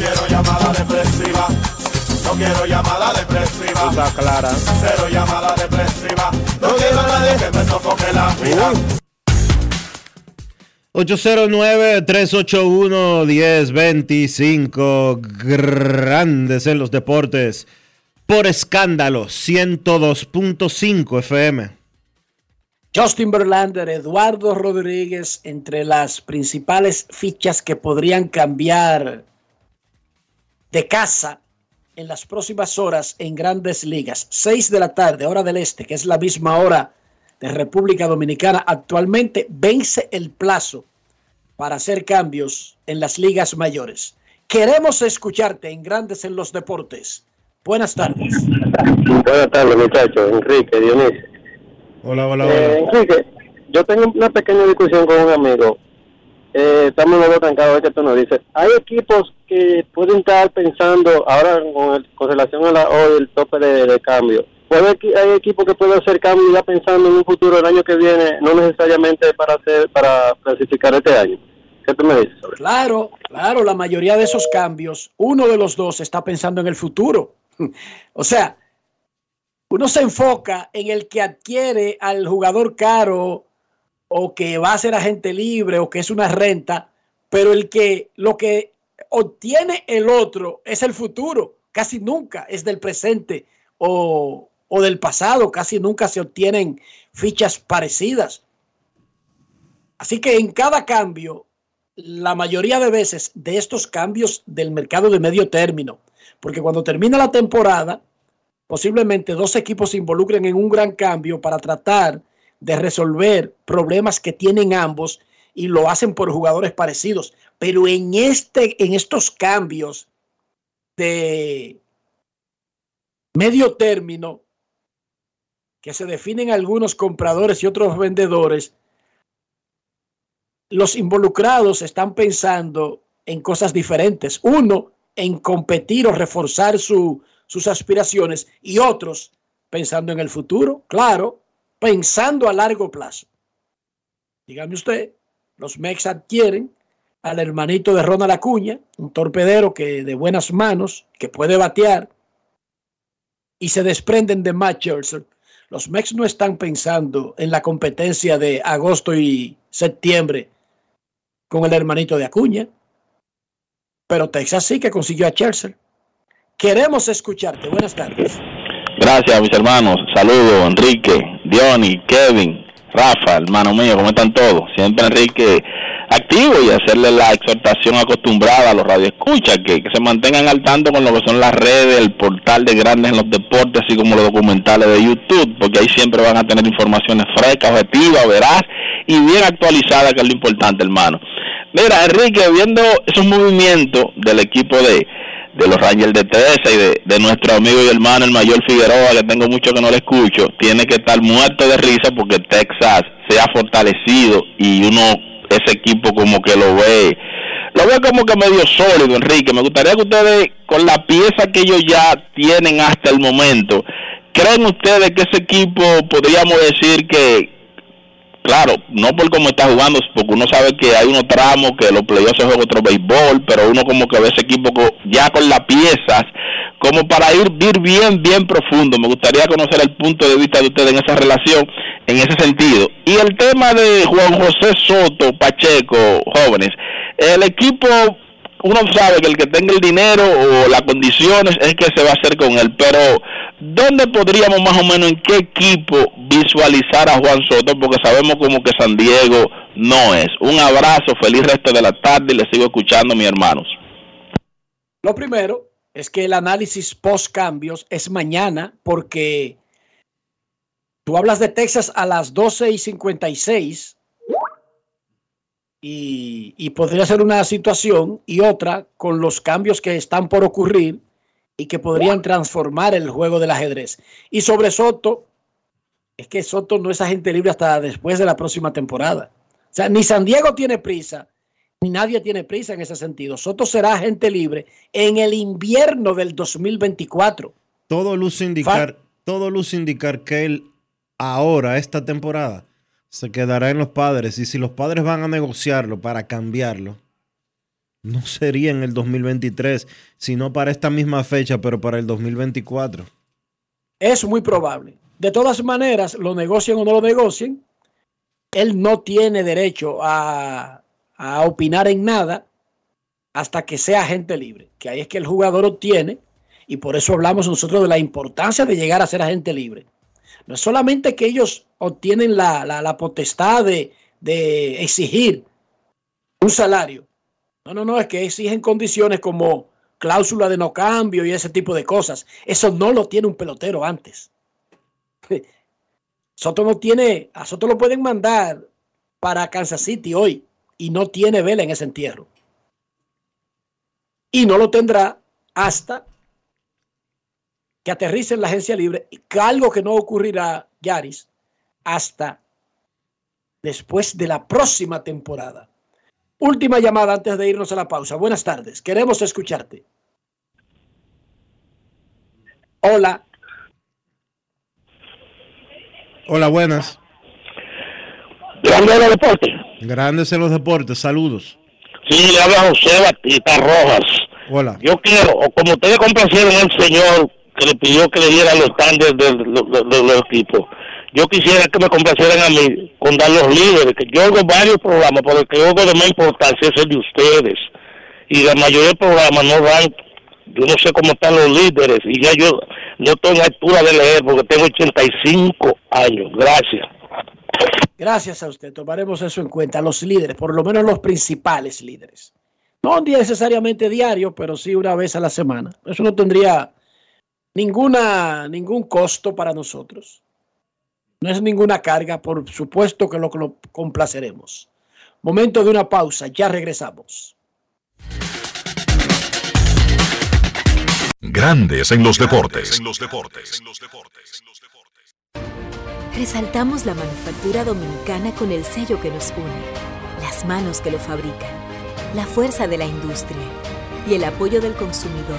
quiero llamada depresiva. No quiero llamada depresiva. Está clara. Cero llamada depresiva. No quiero a nadie que me sofoque la vida. 809-381-1025. Grandes en los deportes. Por escándalo, 102.5 FM. Justin Verlander, Eduardo Rodríguez, entre las principales fichas que podrían cambiar de casa en las próximas horas en grandes ligas. 6 de la tarde, hora del este, que es la misma hora de República Dominicana. Actualmente vence el plazo para hacer cambios en las ligas mayores. Queremos escucharte en Grandes en los Deportes. Buenas tardes. Buenas tardes, muchachos. Enrique, Dionisio. Hola, hola, Eh, Enrique, yo tengo una pequeña discusión con un amigo. Eh, estamos los dos trancados, es que tú nos dices. Hay equipos que pueden estar pensando, ahora con, el- con relación a la, hoy el tope de, cambio, puede hay equipos que pueden hacer cambios ya pensando en un futuro el año que viene, no necesariamente para hacer para clasificar este año. ¿Qué tú me dices? sobre? Claro, claro, la mayoría de esos cambios, uno de los dos está pensando en el futuro. [LAUGHS] O sea, uno se enfoca en el que adquiere al jugador caro o que va a ser agente libre o que es una renta, pero el que lo que obtiene el otro es el futuro, casi nunca es del presente o, o del pasado, casi nunca se obtienen fichas parecidas. Así que en cada cambio, la mayoría de veces de estos cambios del mercado de medio término, porque cuando termina la temporada, posiblemente dos equipos se involucren en un gran cambio para tratar de resolver problemas que tienen ambos y lo hacen por jugadores parecidos. Pero en, este, en estos cambios de medio término, que se definen algunos compradores y otros vendedores, los involucrados están pensando en cosas diferentes. Uno, en competir o reforzar su- sus aspiraciones y otros pensando en el futuro, claro, pensando a largo plazo. Dígame usted, los Mex adquieren al hermanito de Ronald Acuña, un torpedero que de buenas manos, que puede batear, y se desprenden de Matt Scherzer. Los Mex no están pensando en la competencia de agosto y septiembre con el hermanito de Acuña. Pero Texas sí que consiguió a Scherzer. Queremos escucharte. Buenas tardes. Gracias, mis hermanos. Saludos, Enrique, Diony, Kevin, Rafa, hermano mío, ¿cómo están todos? Siempre Enrique activo y hacerle la exhortación acostumbrada a los radioescuchas, que, que se mantengan al tanto con lo que son las redes, el portal de Grandes en los Deportes, así como los documentales de YouTube, porque ahí siempre van a tener informaciones frescas, objetivas, veraz y bien actualizadas, que es lo importante, hermano. Mira, Enrique, viendo esos movimientos del equipo de, de los Rangers de Teresa y de, de nuestro amigo y hermano el mayor Figueroa, que tengo mucho que no le escucho, tiene que estar muerto de risa porque Texas se ha fortalecido y uno, ese equipo como que lo ve, lo ve como que medio sólido, Enrique. Me gustaría que ustedes, con la pieza que ellos ya tienen hasta el momento, ¿creen ustedes que ese equipo podríamos decir que, claro, no por cómo está jugando, porque uno sabe que hay unos tramos que los playoffs se juega otro béisbol, pero uno como que ve ese equipo ya con las piezas, como para ir, ir bien, bien profundo. Me gustaría conocer el punto de vista de ustedes en esa relación, en ese sentido. Y el tema de Juan José Soto, Pacheco, jóvenes, el equipo uno sabe que el que tenga el dinero o las condiciones es que se va a hacer con él, pero ¿dónde podríamos más o menos en qué equipo visualizar a Juan Soto? Porque sabemos como que San Diego no es. Un abrazo, feliz resto de la tarde y le sigo escuchando, mis hermanos. Lo primero es que el análisis post cambios es mañana porque tú hablas de Texas a las 12 y 56 y, y podría ser una situación y otra con los cambios que están por ocurrir y que podrían transformar el juego del ajedrez. Y sobre Soto, es que Soto no es agente libre hasta después de la próxima temporada. O sea, ni San Diego tiene prisa, ni nadie tiene prisa en ese sentido. Soto será agente libre en el invierno del 2024. Todo luce indicar, todo luce indicar que él ahora, esta temporada, se quedará en los padres. Y si los padres van a negociarlo para cambiarlo, no sería en el 2023, sino para esta misma fecha, pero para el 2024. Es muy probable. De todas maneras, lo negocien o no lo negocien, él no tiene derecho a, a opinar en nada hasta que sea agente libre, que ahí es que el jugador obtiene, y por eso hablamos nosotros de la importancia de llegar a ser agente libre. No es solamente que ellos obtienen la, la, potestad de, de exigir un salario, no, no, no, es que exigen condiciones como cláusula de no cambio y ese tipo de cosas. Eso no lo tiene un pelotero antes. [LAUGHS] Soto no tiene, a Soto lo pueden mandar para Kansas City hoy y no tiene vela en ese entierro. Y no lo tendrá hasta que aterrice en la agencia libre, algo que no ocurrirá, Yaris, hasta después de la próxima temporada. Última llamada antes de irnos a la pausa. Buenas tardes, queremos escucharte. Hola. Hola, buenas. Grande en los deportes. Grandes en los deportes, saludos. Sí, le habla José Batista Rojas. Hola. Yo quiero, o como ustedes complacieron al señor que le pidió que le diera los standards de, los equipos, yo quisiera que me complacieran a mí con dar los líderes, que yo oigo varios programas, pero el que oigo de más importancia es el de ustedes. Y la mayoría de programas no dan, yo no sé cómo están los líderes, y ya yo no estoy en altura de leer porque tengo 85 años. Gracias. Gracias a usted, tomaremos eso en cuenta. Los líderes, por lo menos los principales líderes. No un día necesariamente diario, pero sí una vez a la semana. Eso no tendría ninguna, ningún costo para nosotros. No es ninguna carga, por supuesto que lo, lo complaceremos. Momento de una pausa, ya regresamos. Grandes en los deportes. Resaltamos la manufactura dominicana con el sello que nos une, las manos que lo fabrican, la fuerza de la industria y el apoyo del consumidor,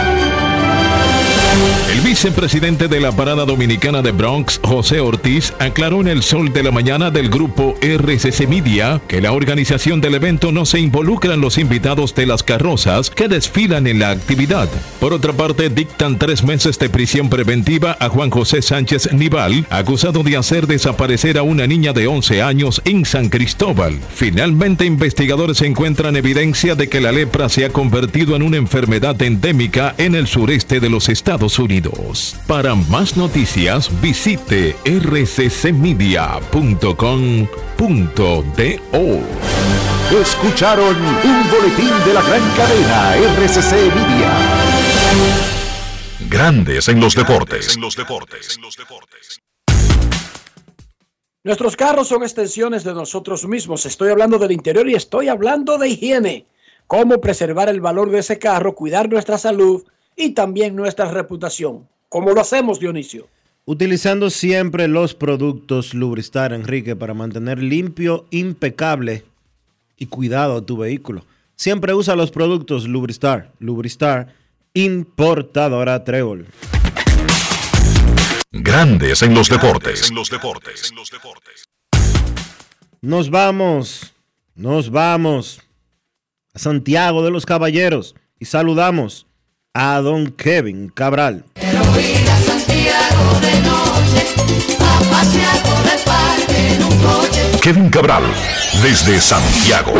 El vicepresidente de la Parada Dominicana de Bronx, José Ortiz, aclaró en el sol de la mañana del grupo RCC Media que la organización del evento no se involucra en los invitados de las carrozas que desfilan en la actividad. Por otra parte, dictan tres meses de prisión preventiva a Juan José Sánchez Nival, acusado de hacer desaparecer a una niña de 11 años en San Cristóbal. Finalmente, investigadores encuentran evidencia de que la lepra se ha convertido en una enfermedad endémica en el sureste de los Estados Unidos. Para más noticias, visite rccmedia.com.do. Escucharon un boletín de la gran cadena RCC Media. Grandes en los deportes. Nuestros carros son extensiones de nosotros mismos. Estoy hablando del interior y estoy hablando de higiene. Cómo preservar el valor de ese carro, cuidar nuestra salud y también nuestra reputación. ¿Cómo lo hacemos, Dionisio? Utilizando siempre los productos Lubristar, Enrique, para mantener limpio, impecable y cuidado tu vehículo. Siempre usa los productos Lubristar. Lubristar, importadora Trébol. Grandes en los deportes. Nos vamos, nos vamos a Santiago de los Caballeros y saludamos a don Kevin Cabral. Kevin Cabral, desde Santiago.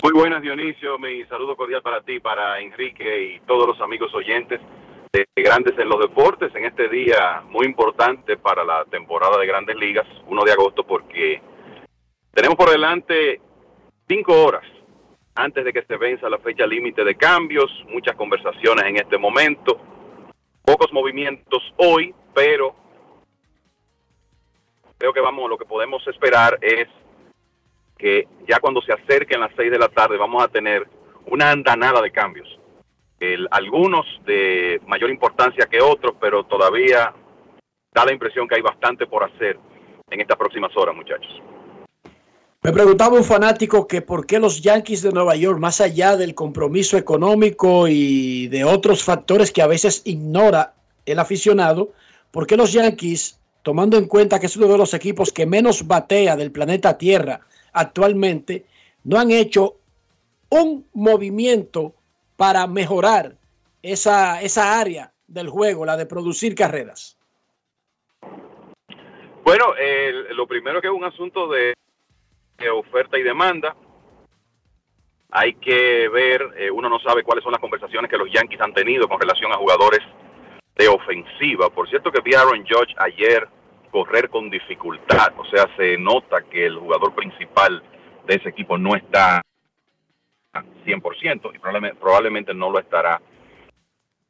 Muy buenas, Dionisio. Mi saludo cordial para ti, para Enrique y todos los amigos oyentes. de Grandes en los Deportes en este día muy importante para la temporada de Grandes Ligas, 1 de agosto, porque tenemos por delante cinco horas antes de que se venza la fecha límite de cambios, muchas conversaciones en este momento, pocos movimientos hoy, pero creo que vamos, lo que podemos esperar es que ya cuando se acerquen las seis de la tarde vamos a tener una andanada de cambios. Algunos de mayor importancia que otros, pero todavía da la impresión que hay bastante por hacer en estas próximas horas, muchachos. Me preguntaba un fanático que por qué los Yankees de Nueva York, más allá del compromiso económico y de otros factores que a veces ignora el aficionado, por qué los Yankees, tomando en cuenta que es uno de los equipos que menos batea del planeta Tierra actualmente, no han hecho un movimiento para mejorar esa, esa área del juego, la de producir carreras. Bueno, el- lo primero que es un asunto de, oferta y demanda. Hay que ver, eh, uno no sabe cuáles son las conversaciones que los Yankees han tenido con relación a jugadores de ofensiva. Por cierto que vi a Aaron Judge ayer correr con dificultad, o sea, se nota que el jugador principal de ese equipo no está 100% y probablemente, probablemente no lo estará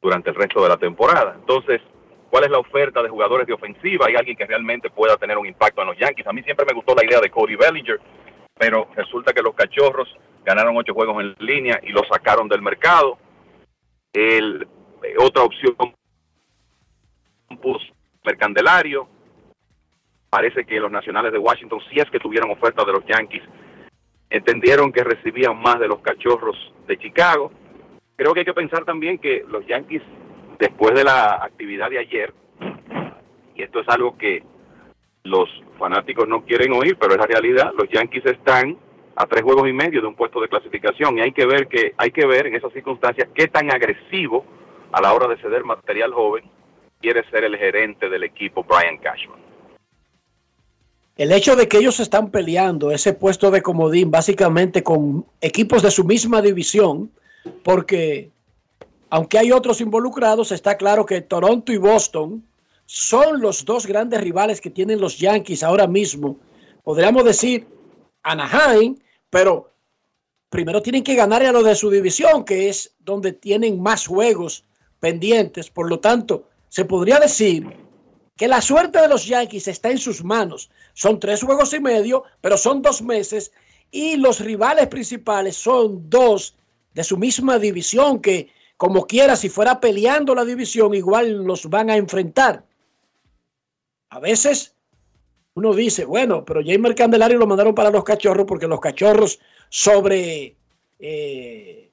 durante el resto de la temporada. Entonces, ¿cuál es la oferta de jugadores de ofensiva? ¿Hay alguien que realmente pueda tener un impacto en los Yankees? A mí siempre me gustó la idea de Cody Bellinger, pero resulta que los cachorros ganaron ocho juegos en línea y lo sacaron del mercado. El, eh, otra opción, pues, Mercandelario. Parece que los nacionales de Washington, si es que tuvieron oferta de los Yankees, entendieron que recibían más de los cachorros de Chicago. Creo que hay que pensar también que los Yankees, después de la actividad de ayer, y esto es algo que los fanáticos no quieren oír, pero es la realidad, los Yankees están a tres juegos y medio de un puesto de clasificación y hay que ver que hay que ver en esas circunstancias qué tan agresivo a la hora de ceder material joven quiere ser el gerente del equipo Brian Cashman. El hecho de que ellos están peleando ese puesto de comodín básicamente con equipos de su misma división, porque aunque hay otros involucrados, está claro que Toronto y Boston son los dos grandes rivales que tienen los Yankees ahora mismo. Podríamos decir Anaheim, pero primero tienen que ganar a lo de su división, que es donde tienen más juegos pendientes. Por lo tanto, se podría decir que la suerte de los Yankees está en sus manos. Son tres juegos y medio, pero son dos meses y los rivales principales son dos de su misma división que como quiera, si fuera peleando la división, igual los van a enfrentar. A veces uno dice, bueno, pero Jamer Candelario lo mandaron para los cachorros porque los cachorros sobre eh,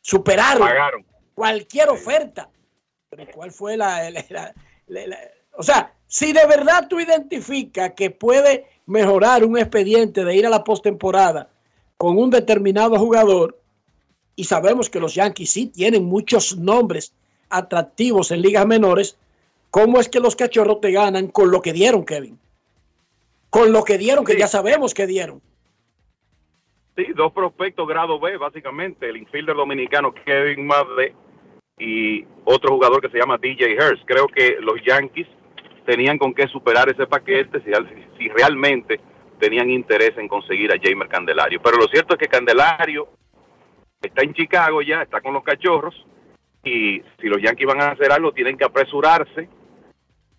superaron Pagaron. cualquier oferta. Pero ¿cuál fue la, la- la- la- la- O sea, si de verdad tú identificas que puede mejorar un expediente de ir a la postemporada con un determinado jugador, y sabemos que los Yankees sí tienen muchos nombres atractivos en ligas menores, ¿cómo es que los cachorros te ganan con lo que dieron, Kevin? Con lo que dieron, que ya sabemos que dieron. Sí, dos prospectos grado B, básicamente, el infielder dominicano Kevin Madre y otro jugador que se llama DJ Hurst. Creo que los Yankees tenían con qué superar ese paquete si, si realmente tenían interés en conseguir a Jamer Candelario. Pero lo cierto es que Candelario está en Chicago ya, está con los cachorros, y si los Yankees van a hacer algo, tienen que apresurarse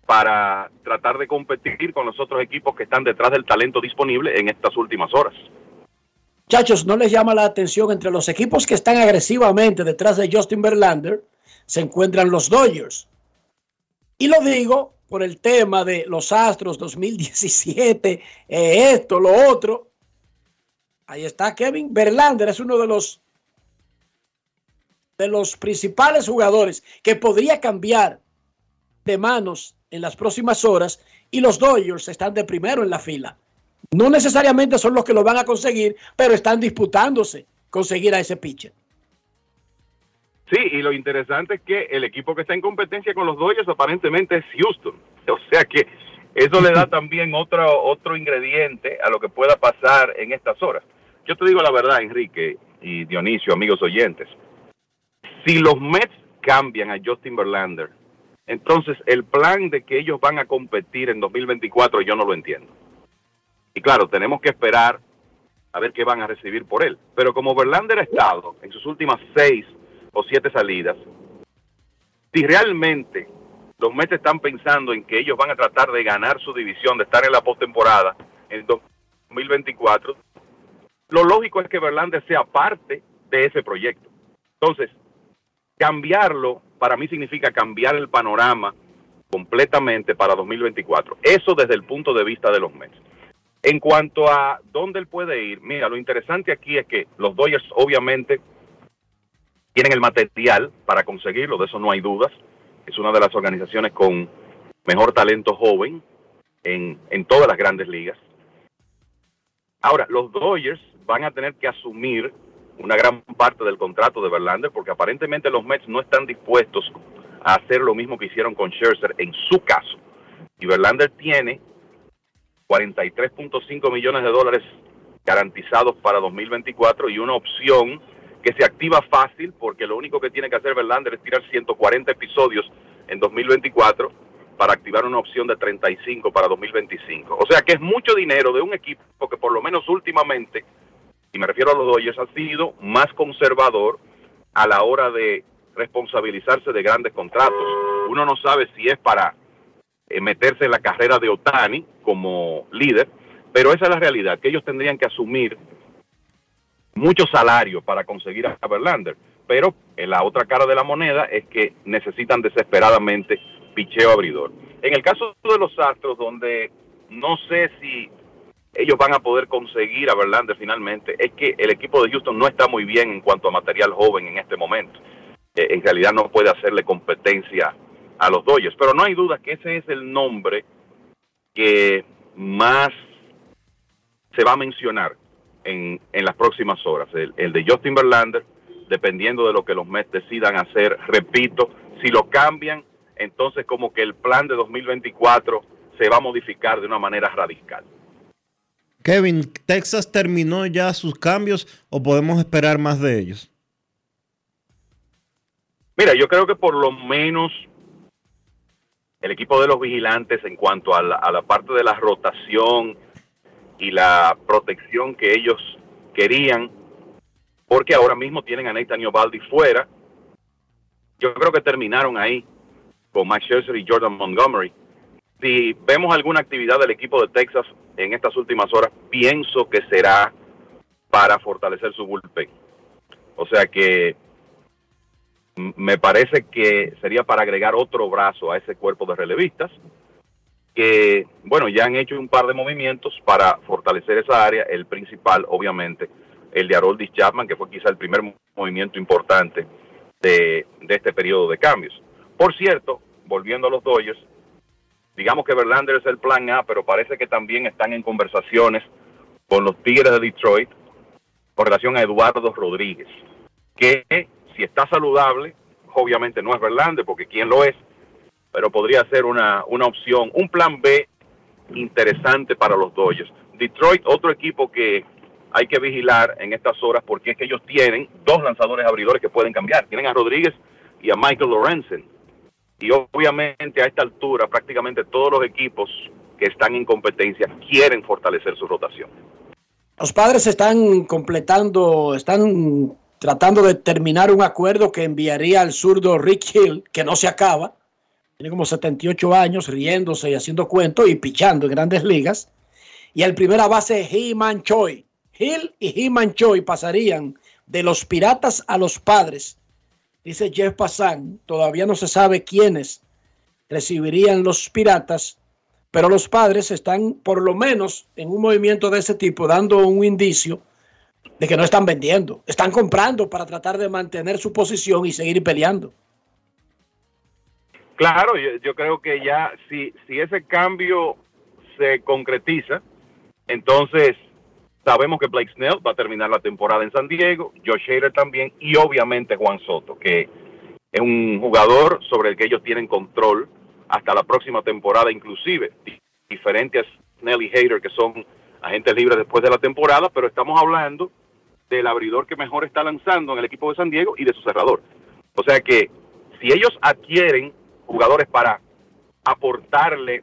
para tratar de competir con los otros equipos que están detrás del talento disponible en estas últimas horas. Muchachos, ¿no les llama la atención entre los equipos que están agresivamente detrás de Justin Verlander? Se encuentran los Dodgers. Y lo digo por el tema de los Astros 2017, eh, esto, lo otro. Ahí está Kevin Verlander, es uno de los de los principales jugadores que podría cambiar de manos en las próximas horas y los Dodgers están de primero en la fila. No necesariamente son los que lo van a conseguir, pero están disputándose conseguir a ese pitcher. Sí, y lo interesante es que el equipo que está en competencia con los Dodgers aparentemente es Houston. O sea que eso le da [LAUGHS] también otro, otro ingrediente a lo que pueda pasar en estas horas. Yo te digo la verdad, Enrique y Dionisio, amigos oyentes. Si los Mets cambian a Justin Verlander, entonces el plan de que ellos van a competir en 2024 yo no lo entiendo. Y claro, tenemos que esperar a ver qué van a recibir por él. Pero como Verlander ha estado en sus últimas seis o siete salidas, si realmente los Mets están pensando en que ellos van a tratar de ganar su división, de estar en la postemporada en 2024, lo lógico es que Verlander sea parte de ese proyecto. Entonces, cambiarlo para mí significa cambiar el panorama completamente para 2024. Eso desde el punto de vista de los Mets. En cuanto a dónde él puede ir, mira, lo interesante aquí es que los Dodgers obviamente tienen el material para conseguirlo, de eso no hay dudas. Es una de las organizaciones con mejor talento joven en, en todas las grandes ligas. Ahora, los Dodgers van a tener que asumir una gran parte del contrato de Verlander porque aparentemente los Mets no están dispuestos a hacer lo mismo que hicieron con Scherzer en su caso. Y Verlander tiene 43.5 millones de dólares garantizados para 2024 y una opción que se activa fácil porque lo único que tiene que hacer Verlander es tirar 140 episodios en 2024 para activar una opción de 35 para 2025. O sea que es mucho dinero de un equipo que por lo menos últimamente, y me refiero a los Dodgers, ha sido más conservador a la hora de responsabilizarse de grandes contratos. Uno no sabe si es para eh, meterse en la carrera de Otani como líder, pero esa es la realidad, que ellos tendrían que asumir mucho salario para conseguir a Verlander. Pero la otra cara de la moneda es que necesitan desesperadamente picheo abridor. En el caso de los Astros, donde no sé si ellos van a poder conseguir a Verlander finalmente, es que el equipo de Houston no está muy bien en cuanto a material joven en este momento. Eh, en realidad no puede hacerle competencia a los Dodgers. Pero no hay duda que ese es el nombre que más se va a mencionar en, las próximas horas. El, el, de Justin Verlander, dependiendo de lo que los Mets decidan hacer. Repito, si lo cambian, entonces como que el plan de 2024 se va a modificar de una manera radical. Kevin, ¿Texas terminó ya sus cambios o podemos esperar más de ellos? Mira, yo creo que por lo menos el equipo de los vigilantes en cuanto a la, a la, parte de la rotación y la protección que ellos querían, porque ahora mismo tienen a Nathaniel Baldi fuera. Yo creo que terminaron ahí con Max Scherzer y Jordan Montgomery. Si vemos alguna actividad del equipo de Texas en estas últimas horas, pienso que será para fortalecer su bullpen. O sea que me parece que sería para agregar otro brazo a ese cuerpo de relevistas que, bueno, ya han hecho un par de movimientos para fortalecer esa área. El principal, obviamente, el de Haroldis Chapman, que fue quizá el primer movimiento importante de, de este periodo de cambios. Por cierto, volviendo a los Dodgers, digamos que Verlander es el plan A, pero parece que también están en conversaciones con los Tigres de Detroit con relación a Eduardo Rodríguez, que si está saludable, obviamente no es Verlander, porque quién lo es, pero podría ser una, una opción, un plan B interesante para los Dodgers. Detroit, otro equipo que hay que vigilar en estas horas porque es que ellos tienen dos lanzadores abridores que pueden cambiar. Tienen a Rodríguez y a Michael Lorenzen. Y obviamente a esta altura prácticamente todos los equipos que están en competencia quieren fortalecer su rotación. Los padres están completando, están tratando de terminar un acuerdo que enviaría al zurdo Rick Hill, que no se acaba. Tiene como 78 años riéndose y haciendo cuentos y pichando en grandes ligas. Y el primera base He-Man Choi. Hill y He-Man Choi pasarían de los piratas a los padres. Dice Jeff Passan, todavía no se sabe quiénes recibirían los piratas, pero los padres están por lo menos en un movimiento de ese tipo dando un indicio de que no están vendiendo, están comprando para tratar de mantener su posición y seguir peleando. Claro, yo, yo creo que ya si, si ese cambio se concretiza, entonces sabemos que Blake Snell va a terminar la temporada en San Diego, Josh Hader también y obviamente Juan Soto, que es un jugador sobre el que ellos tienen control hasta la próxima temporada inclusive, diferente a Snell y Hader que son agentes libres después de la temporada, pero estamos hablando del abridor que mejor está lanzando en el equipo de San Diego y de su cerrador. O sea que si ellos adquieren jugadores para aportarle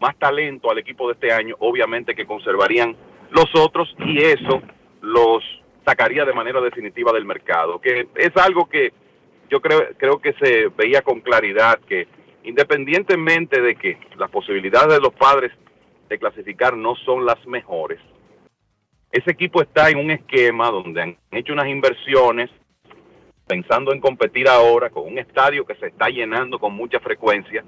más talento al equipo de este año, obviamente que conservarían los otros y eso los sacaría de manera definitiva del mercado, que es algo que yo creo, creo que se veía con claridad que independientemente de que las posibilidades de los padres de clasificar no son las mejores, ese equipo está en un esquema donde han hecho unas inversiones pensando en competir ahora con un estadio que se está llenando con mucha frecuencia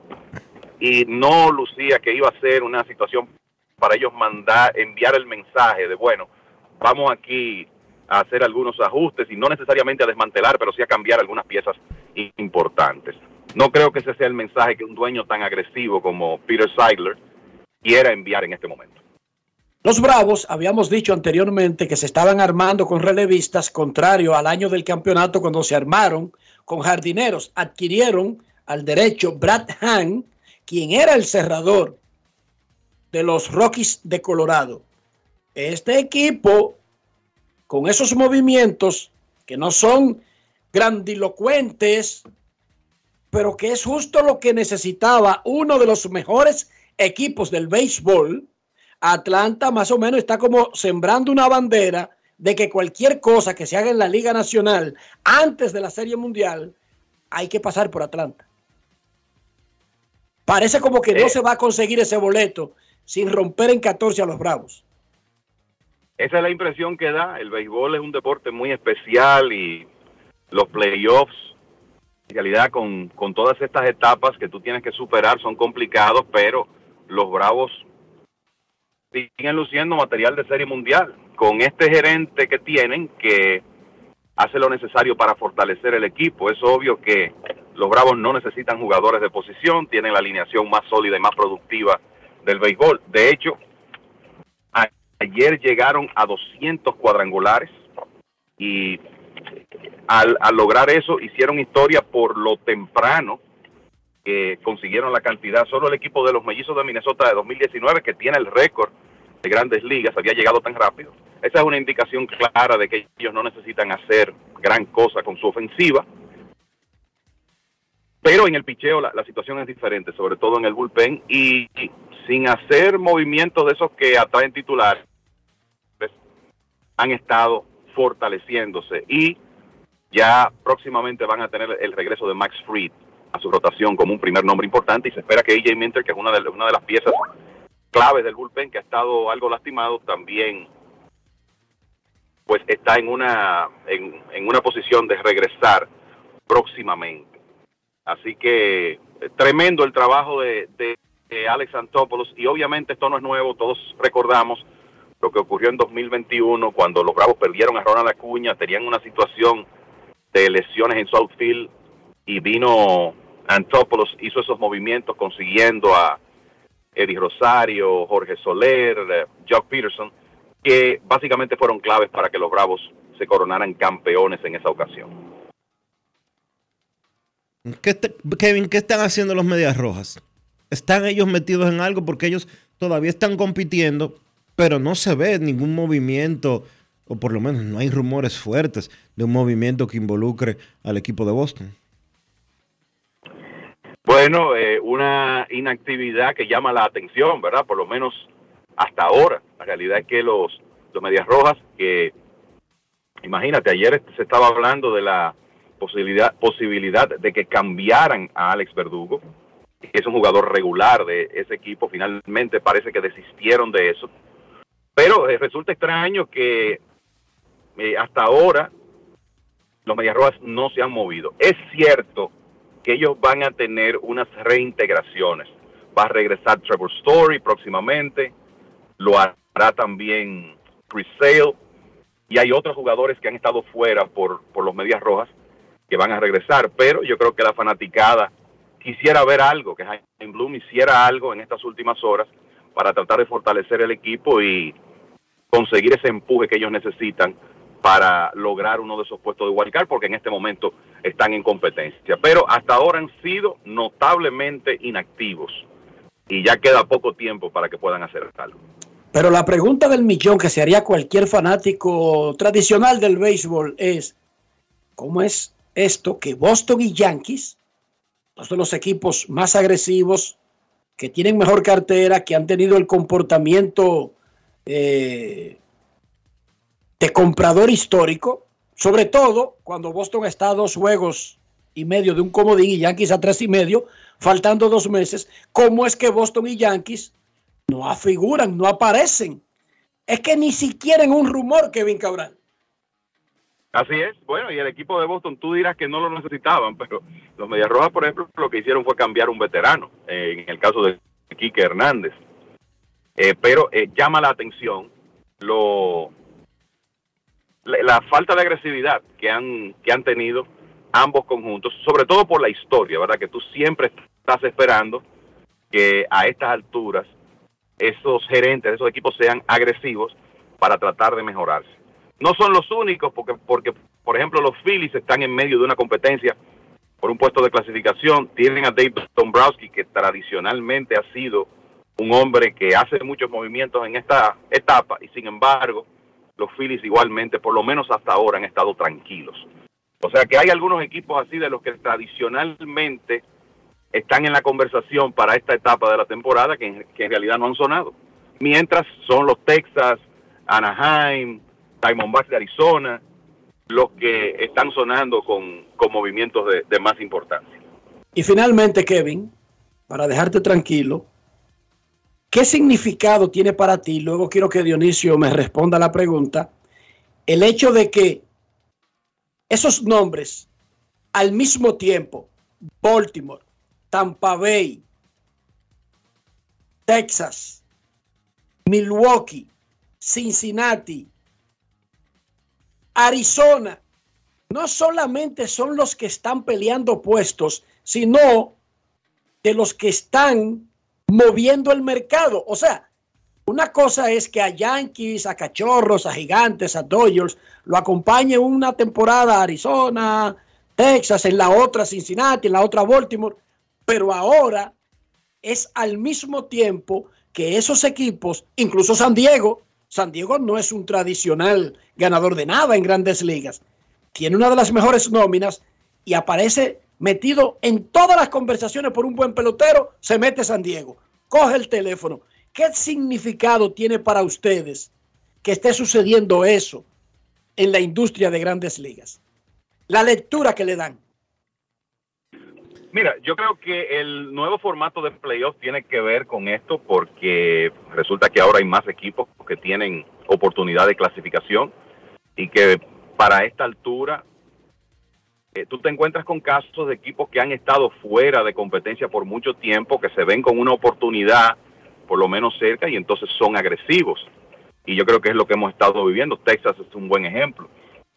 y no lucía que iba a ser una situación para ellos mandar, enviar el mensaje de, bueno, vamos aquí a hacer algunos ajustes y no necesariamente a desmantelar, pero sí a cambiar algunas piezas importantes. No creo que ese sea el mensaje que un dueño tan agresivo como Peter Seidler quiera enviar en este momento. Los Bravos, habíamos dicho anteriormente que se estaban armando con relevistas, contrario al año del campeonato cuando se armaron con jardineros. Adquirieron al derecho Brad Hahn, quien era el cerrador de los Rockies de Colorado. Este equipo, con esos movimientos que no son grandilocuentes, pero que es justo lo que necesitaba uno de los mejores equipos del béisbol, Atlanta más o menos está como sembrando una bandera de que cualquier cosa que se haga en la Liga Nacional antes de la Serie Mundial, hay que pasar por Atlanta. Parece como que no se va a conseguir ese boleto sin romper en 14 a los Bravos. Esa es la impresión que da. El béisbol es un deporte muy especial y los playoffs, en realidad con, con todas estas etapas que tú tienes que superar son complicados, pero los Bravos siguen luciendo material de serie mundial con este gerente que tienen que hace lo necesario para fortalecer el equipo. Es obvio que los Bravos no necesitan jugadores de posición, tienen la alineación más sólida y más productiva del béisbol. De hecho, ayer llegaron a 200 cuadrangulares y al, lograr eso hicieron historia por lo temprano que consiguieron la cantidad. Solo el equipo de los mellizos de Minnesota de 2019, que tiene el récord de grandes ligas, había llegado tan rápido. Esa es una indicación clara de que ellos no necesitan hacer gran cosa con su ofensiva. Pero en el picheo la, la situación es diferente, sobre todo en el bullpen, y sin hacer movimientos de esos que atraen titulares, pues, han estado fortaleciéndose y ya próximamente van a tener el regreso de Max Fried a su rotación como un primer nombre importante y se espera que AJ Minter, que es una de, una de las piezas claves del bullpen que ha estado algo lastimado, también pues está en una en, en una posición de regresar próximamente. Así que eh, tremendo el trabajo de, de Alex Antopoulos y obviamente esto no es nuevo, todos recordamos lo que ocurrió en 2021 cuando los Bravos perdieron a Ronald Acuña, tenían una situación de lesiones en Southfield y vino Antopoulos, hizo esos movimientos consiguiendo a Eddie Rosario, Jorge Soler, eh, Jock Peterson, que básicamente fueron claves para que los Bravos se coronaran campeones en esa ocasión. ¿Qué Kevin, ¿qué están haciendo los Medias Rojas? ¿Están ellos metidos en algo? Porque ellos todavía están compitiendo, pero no se ve ningún movimiento, o por lo menos no hay rumores fuertes de un movimiento que involucre al equipo de Boston. Bueno, eh, una inactividad que llama la atención, ¿verdad? Por lo menos hasta ahora. La realidad es que los, los Medias Rojas, que imagínate, ayer se estaba hablando de la posibilidad, posibilidad de que cambiaran a Alex Verdugo, es un jugador regular de ese equipo, finalmente parece que desistieron de eso. Pero eh, resulta extraño que eh, hasta ahora los Medias Rojas no se han movido. Es cierto que ellos van a tener unas reintegraciones. Va a regresar Trevor Story próximamente, lo hará también Chris Sale, y hay otros jugadores que han estado fuera por, por los Medias Rojas que van a regresar, pero yo creo que la fanaticada quisiera ver algo, que Jaime Bloom hiciera algo en estas últimas horas para tratar de fortalecer el equipo y conseguir ese empuje que ellos necesitan para lograr uno de esos puestos de wildcard, porque en este momento están en competencia. Pero hasta ahora han sido notablemente inactivos y ya queda poco tiempo para que puedan hacer algo. Pero la pregunta del millón que se haría cualquier fanático tradicional del béisbol es, ¿cómo es esto que Boston y Yankees dos de los equipos más agresivos, que tienen mejor cartera, que han tenido el comportamiento eh, de comprador histórico, sobre todo cuando Boston está a dos juegos y medio de un comodín y Yankees a tres y medio, faltando dos meses, ¿cómo es que Boston y Yankees no afiguran, no aparecen? Es que ni siquiera en un rumor, Kevin Cabral. Así es. Bueno, y el equipo de Boston, tú dirás que no lo necesitaban, pero los Medias Rojas, por ejemplo, lo que hicieron fue cambiar un veterano, eh, en el caso de Quique Hernández. Eh, pero eh, llama la atención lo la, falta de agresividad que han, que han tenido ambos conjuntos, sobre todo por la historia, ¿verdad? Que tú siempre estás esperando que a estas alturas esos gerentes esos equipos sean agresivos para tratar de mejorarse. No son los únicos, porque, porque por ejemplo, los Phillies están en medio de una competencia por un puesto de clasificación. Tienen a Dave Dombrowski, que tradicionalmente ha sido un hombre que hace muchos movimientos en esta etapa, y sin embargo, los Phillies igualmente, por lo menos hasta ahora, han estado tranquilos. O sea que hay algunos equipos así de los que tradicionalmente están en la conversación para esta etapa de la temporada que, que en realidad no han sonado. Mientras son los Texas, Anaheim, Diamondbacks de Arizona, los que están sonando con, con movimientos de, de más importancia. Y finalmente, Kevin, para dejarte tranquilo, ¿qué significado tiene para ti? Luego quiero que Dionisio me responda la pregunta. El hecho de que esos nombres al mismo tiempo, Baltimore, Tampa Bay, Texas, Milwaukee, Cincinnati, Arizona, no solamente son los que están peleando puestos, sino de los que están moviendo el mercado. O sea, una cosa es que a Yankees, a Cachorros, a Gigantes, a Dodgers lo acompañe una temporada a Arizona, Texas, en la otra Cincinnati, en la otra Baltimore, pero ahora es al mismo tiempo que esos equipos, incluso San Diego, San Diego no es un tradicional ganador de nada en grandes ligas, tiene una de las mejores nóminas y aparece metido en todas las conversaciones por un buen pelotero, se mete San Diego, coge el teléfono. ¿Qué significado tiene para ustedes que esté sucediendo eso en la industria de grandes ligas? La lectura que le dan. Mira, yo creo que el nuevo formato de playoff tiene que ver con esto porque resulta que ahora hay más equipos que tienen oportunidad de clasificación y que para esta altura eh, tú te encuentras con casos de equipos que han estado fuera de competencia por mucho tiempo, que se ven con una oportunidad por lo menos cerca y entonces son agresivos. Y yo creo que es lo que hemos estado viviendo. Texas es un buen ejemplo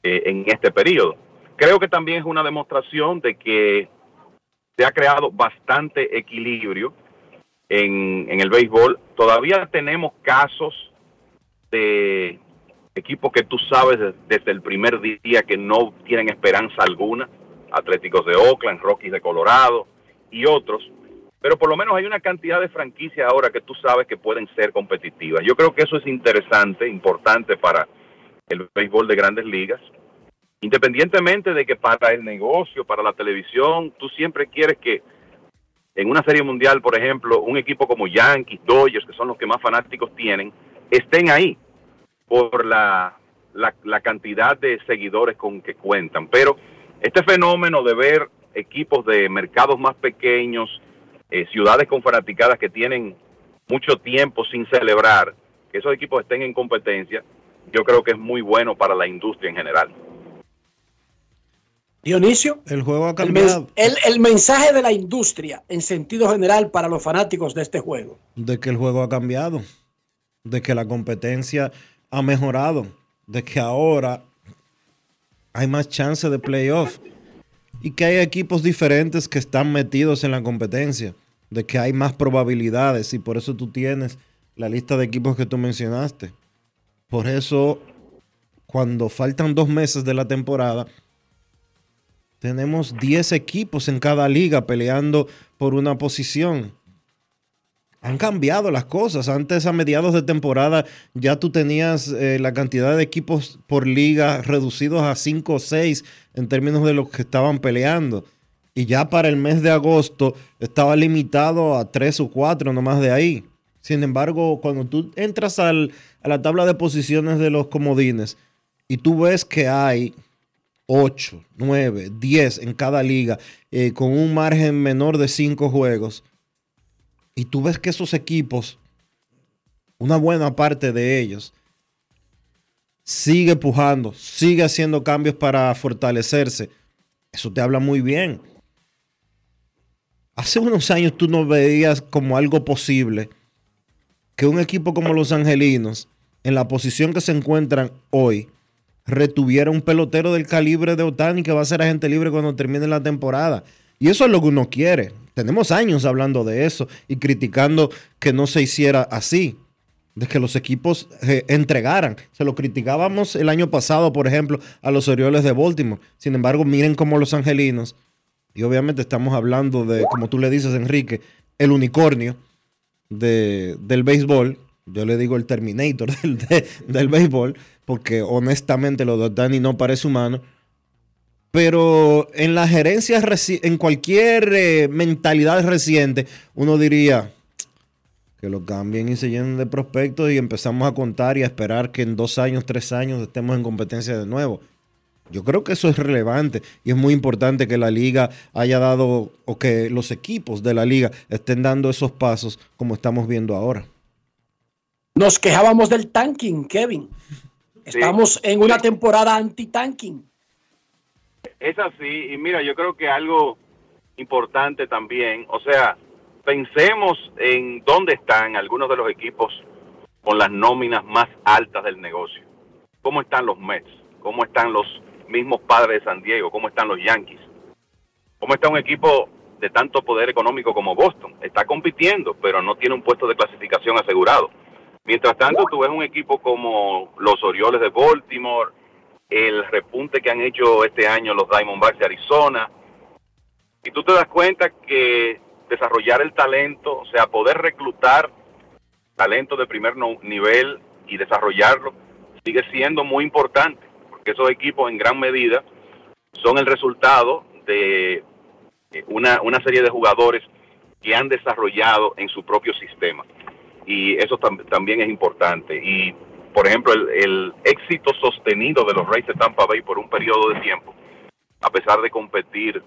eh, en este periodo. Creo que también es una demostración de que se ha creado bastante equilibrio en, en el béisbol. Todavía tenemos casos de equipos que tú sabes de- desde el primer día que no tienen esperanza alguna, Atléticos de Oakland, Rockies de Colorado y otros, pero por lo menos hay una cantidad de franquicias ahora que tú sabes que pueden ser competitivas. Yo creo que eso es interesante, importante para el béisbol de grandes ligas, independientemente de que para el negocio, para la televisión, tú siempre quieres que en una serie mundial, por ejemplo, un equipo como Yankees, Dodgers, que son los que más fanáticos tienen, estén ahí por la, la, la cantidad de seguidores con que cuentan. Pero este fenómeno de ver equipos de mercados más pequeños, eh, ciudades con fanaticadas que tienen mucho tiempo sin celebrar, que esos equipos estén en competencia, yo creo que es muy bueno para la industria en general. Dionisio. El juego ha El, cambiado. el- el mensaje de la industria en sentido general para los fanáticos de este juego. de que el juego ha cambiado, de que la competencia ha mejorado, de que ahora hay más chance de playoff y que hay equipos diferentes que están metidos en la competencia, de que hay más probabilidades y por eso tú tienes la lista de equipos que tú mencionaste. Por eso, cuando faltan dos meses de la temporada, tenemos 10 equipos en cada liga peleando por una posición han cambiado las cosas. Antes, a mediados de temporada, ya tú tenías eh, la cantidad de equipos por liga reducidos a 5 o 6 en términos de los que estaban peleando. Y ya para el mes de agosto estaba limitado a tres o cuatro, no más de ahí. Sin embargo, cuando tú entras al- a la tabla de posiciones de los comodines y tú ves que hay 8, 9, 10 en cada liga eh, con un margen menor de 5 juegos, y tú ves que esos equipos, una buena parte de ellos, sigue pujando, sigue haciendo cambios para fortalecerse, eso te habla muy bien. Hace unos años tú no veías como algo posible que un equipo como los Angelinos, en la posición que se encuentran hoy, retuviera un pelotero del calibre de Otani que va a ser agente libre cuando termine la temporada. Y eso es lo que uno quiere. Tenemos años hablando de eso y criticando que no se hiciera así, de que los equipos eh, entregaran. Se lo criticábamos el año pasado, por ejemplo, a los Orioles de Baltimore. Sin embargo, miren cómo los Angelinos, y obviamente estamos hablando de, como tú le dices, Enrique, el unicornio de- del béisbol. Yo le digo el Terminator [LAUGHS] del, de- del béisbol, porque honestamente lo de Otani no parece humano. Pero en la gerencia, reci- en cualquier eh, mentalidad reciente, uno diría que lo cambien y se llenen de prospectos y empezamos a contar y a esperar que en dos años, tres años estemos en competencia de nuevo. Yo creo que eso es relevante y es muy importante que la liga haya dado o que los equipos de la liga estén dando esos pasos como estamos viendo ahora. Nos quejábamos del tanking, Kevin. Estamos en una temporada anti-tanking. Es así, y mira, yo creo que algo importante también, o sea, pensemos en dónde están algunos de los equipos con las nóminas más altas del negocio. ¿Cómo están los Mets? ¿Cómo están los mismos padres de San Diego? ¿Cómo están los Yankees? ¿Cómo está un equipo de tanto poder económico como Boston? Está compitiendo, pero no tiene un puesto de clasificación asegurado. Mientras tanto, tú ves un equipo como los Orioles de Baltimore, el repunte que han hecho este año los Diamondbacks de Arizona, y tú te das cuenta que desarrollar el talento, o sea, poder reclutar talento de primer nivel y desarrollarlo, sigue siendo muy importante, porque esos equipos en gran medida son el resultado de eh, una, una serie de jugadores que han desarrollado en su propio sistema. Y eso tam- también es importante. Y, por ejemplo, el, éxito sostenido de los Rays de Tampa Bay por un periodo de tiempo, a pesar de competir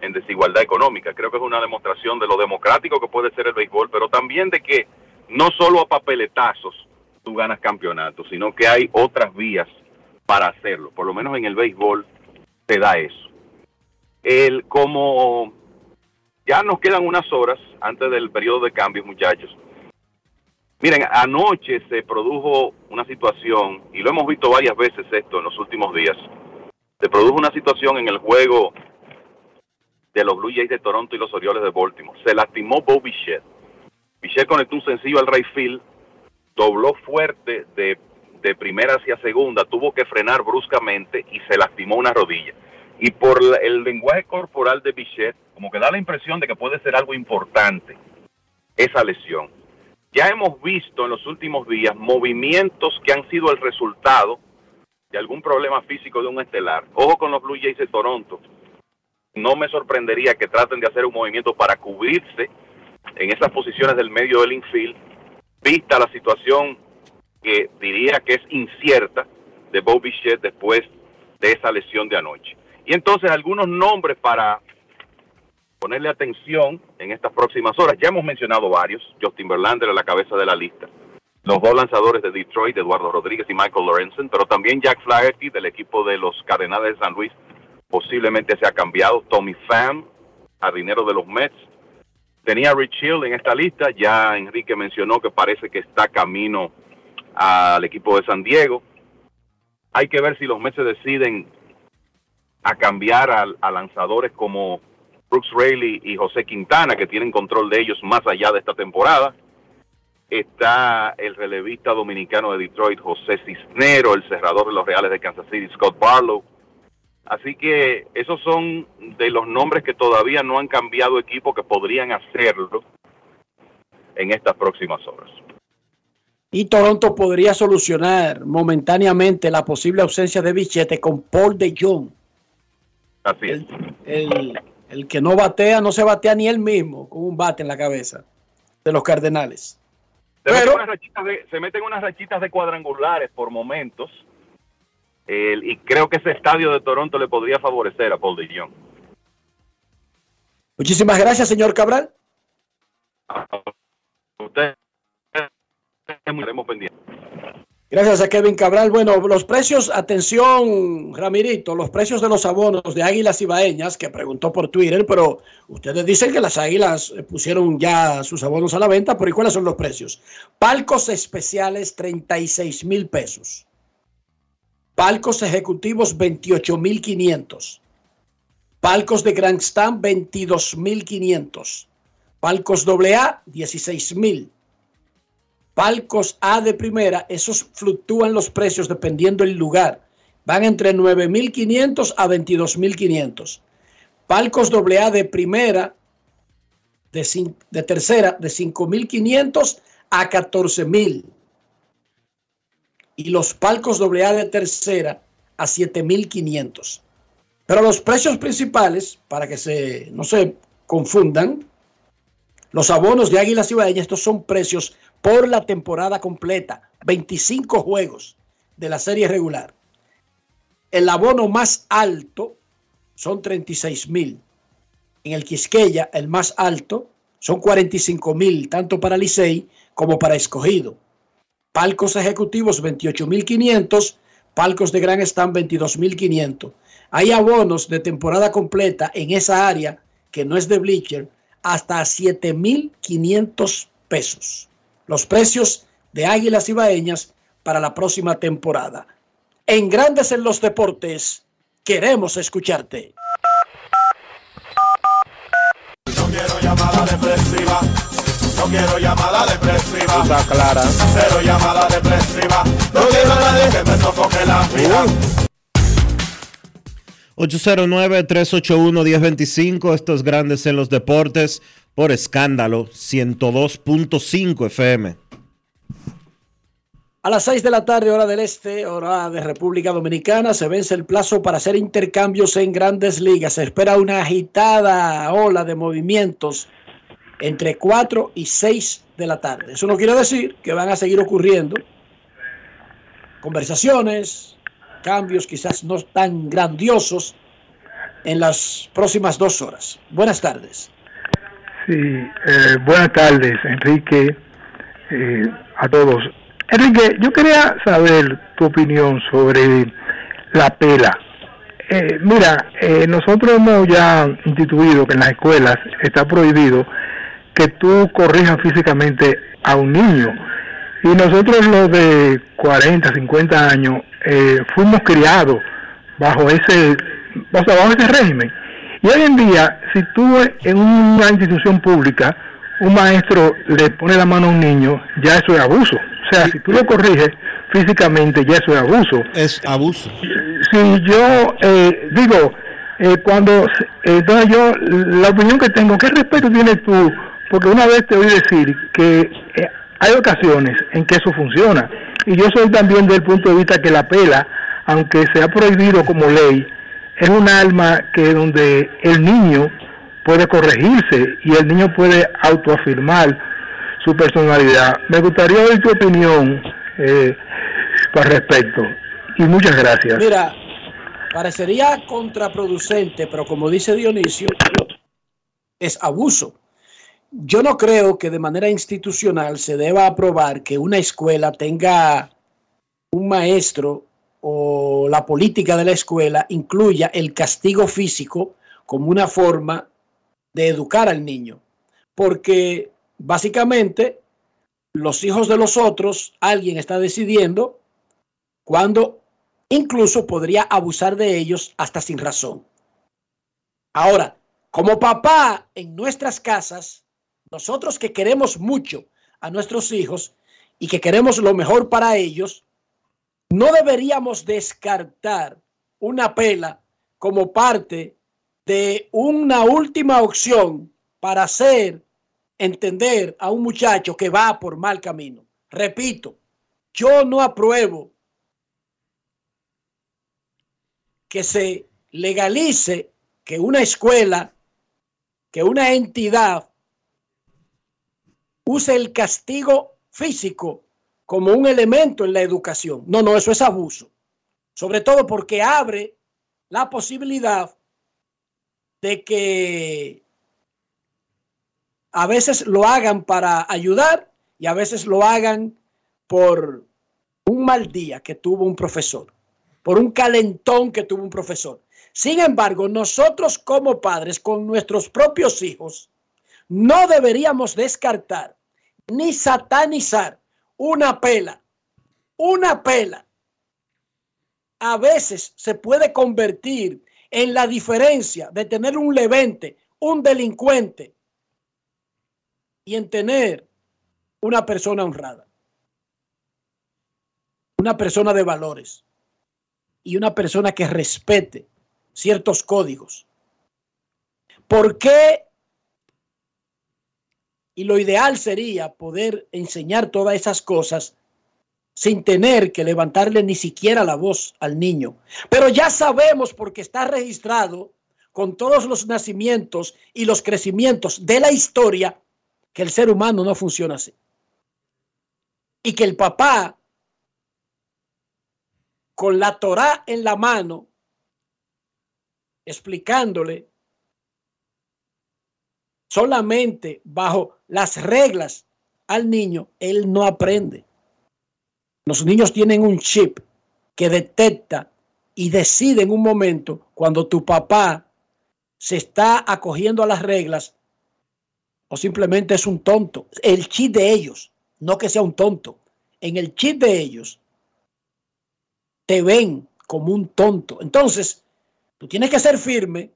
en desigualdad económica, creo que es una demostración de lo democrático que puede ser el béisbol, pero también de que no solo a papeletazos tú ganas campeonatos, sino que hay otras vías para hacerlo. Por lo menos en el béisbol te da eso. El, como ya nos quedan unas horas antes del periodo de cambios, muchachos. Miren, anoche se produjo una situación, y lo hemos visto varias veces esto en los últimos días, se produjo una situación en el juego de los Blue Jays de Toronto y los Orioles de Baltimore. Se lastimó Bo Bichette. Bichette conectó un sencillo al right field, dobló fuerte de, de primera hacia segunda, tuvo que frenar bruscamente y se lastimó una rodilla. Y por el lenguaje corporal de Bichette, como que da la impresión de que puede ser algo importante esa lesión. Ya hemos visto en los últimos días movimientos que han sido el resultado de algún problema físico de un estelar. Ojo con los Blue Jays de Toronto. No me sorprendería que traten de hacer un movimiento para cubrirse en esas posiciones del medio del infield, vista la situación que diría que es incierta de Bob Bichette después de esa lesión de anoche. Y entonces algunos nombres para ponerle atención en estas próximas horas. Ya hemos mencionado varios. Justin Verlander a la cabeza de la lista. Los dos lanzadores de Detroit, Eduardo Rodríguez y Michael Lorenzen, pero también Jack Flaherty del equipo de los Cardenales de San Luis posiblemente se ha cambiado. Tommy Pham, jardinero de los Mets. Tenía Rich Hill en esta lista. Ya Enrique mencionó que parece que está camino al equipo de San Diego. Hay que ver si los Mets se deciden a cambiar a lanzadores como Brooks Raley y José Quintana, que tienen control de ellos más allá de esta temporada. Está el relevista dominicano de Detroit, José Cisnero, el cerrador de los Reales de Kansas City, Scott Barlow. Así que esos son de los nombres que todavía no han cambiado equipo que podrían hacerlo en estas próximas horas. Y Toronto podría solucionar momentáneamente la posible ausencia de Bichette con Paul de Jong, Así es. el, El que no batea, no se batea ni él mismo con un bate en la cabeza de los Cardenales. Se, meten unas rachitas de, se meten unas rachitas de cuadrangulares por momentos. El- y creo que ese estadio de Toronto le podría favorecer a Paul de Jong. Muchísimas gracias, señor Cabral. Usted estaremos pendientes. Gracias a Kevin Cabral. Bueno, los precios, atención, Ramirito, los precios de los abonos de Águilas Ibaeñas, que preguntó por Twitter, pero ustedes dicen que las Águilas eh, pusieron ya sus abonos a la venta, pero ¿y cuáles son los precios? Palcos especiales, 36 mil pesos. Palcos ejecutivos, 28 mil 500. Palcos de Grand Stand, 22 mil 500. Palcos AA, 16 mil. Palcos A de primera, esos fluctúan los precios dependiendo el lugar. Van entre 9.500 a 22.500. Palcos AA de primera, de, de tercera, de 5.500 a 14.000. Y los palcos AA de tercera a 7.500. Pero los precios principales, para que se, no se confundan, los abonos de Águilas Ibaeñas, estos son precios por la temporada completa, 25 juegos de la serie regular. El abono más alto son 36 mil. En el Quisqueya, el más alto son 45 mil, tanto para Licey como para Escogido. Palcos ejecutivos 28 mil 500, palcos de gran stand 22 mil 500. Hay abonos de temporada completa en esa área que no es de bleacher hasta 7 mil 500 pesos. Los precios de Águilas Ibaeñas para la próxima temporada. En Grandes en los Deportes, queremos escucharte. No quiero llamada depresiva. No quiero llamada depresiva. Está clara. Cero llamada depresiva. No quiero a nadie que me sofoque la vida. 809-381-1025, estos grandes en los deportes, por escándalo, 102.5 FM. A las 6 de la tarde, hora del este, hora de República Dominicana, se vence el plazo para hacer intercambios en grandes ligas. Se espera una agitada ola de movimientos entre 4 y 6 de la tarde. Eso no quiere decir que van a seguir ocurriendo conversaciones, cambios quizás no tan grandiosos en las próximas dos horas. Buenas tardes. Sí, eh, buenas tardes, Enrique, eh, a todos. Enrique, yo quería saber tu opinión sobre la pela. Eh, mira, eh, nosotros hemos ya instituido que en las escuelas está prohibido que tú corrijas físicamente a un niño. Y nosotros los de 40, 50 años eh, fuimos criados bajo ese, bajo ese régimen. Y hoy en día, si tú en una institución pública, un maestro le pone la mano a un niño, ya eso es abuso. O sea, si tú lo corriges físicamente, ya eso es abuso. Es abuso. Si yo eh, digo, eh, cuando, eh, entonces yo, la opinión que tengo, ¿qué respeto tienes tú? Porque una vez te oí decir que eh, hay ocasiones en que eso funciona. Y yo soy también del punto de vista que la pela, aunque sea prohibido como ley, es un alma que donde el niño puede corregirse y el niño puede autoafirmar su personalidad. Me gustaría oír tu opinión eh, al respecto. Y muchas gracias. Mira, parecería contraproducente, pero como dice Dionisio, es abuso. Yo no creo que de manera institucional se deba aprobar que una escuela tenga un maestro o la política de la escuela incluya el castigo físico como una forma de educar al niño. Porque básicamente los hijos de los otros, alguien está decidiendo cuando incluso podría abusar de ellos hasta sin razón. Ahora, como papá en nuestras casas, nosotros que queremos mucho a nuestros hijos y que queremos lo mejor para ellos, no deberíamos descartar una pela como parte de una última opción para hacer entender a un muchacho que va por mal camino. Repito, yo no apruebo que se legalice que una escuela que una entidad use el castigo físico como un elemento en la educación. No, no, eso es abuso. Sobre todo porque abre la posibilidad de que a veces lo hagan para ayudar y a veces lo hagan por un mal día que tuvo un profesor, por un calentón que tuvo un profesor. Sin embargo, nosotros como padres, con nuestros propios hijos, no deberíamos descartar ni satanizar una pela. Una pela a veces se puede convertir en la diferencia de tener un levente, un delincuente y en tener una persona honrada, una persona de valores y una persona que respete ciertos códigos. ¿Por qué? Y lo ideal sería poder enseñar todas esas cosas sin tener que levantarle ni siquiera la voz al niño. Pero ya sabemos porque está registrado con todos los nacimientos y los crecimientos de la historia que el ser humano no funciona así. Y que el papá, con la Torá en la mano, explicándole solamente bajo las reglas al niño, él no aprende. Los niños tienen un chip que detecta y decide en un momento cuando tu papá se está acogiendo a las reglas o simplemente es un tonto. El chip de ellos, no que sea un tonto. En el chip de ellos te ven como un tonto. Entonces, tú tienes que ser firme.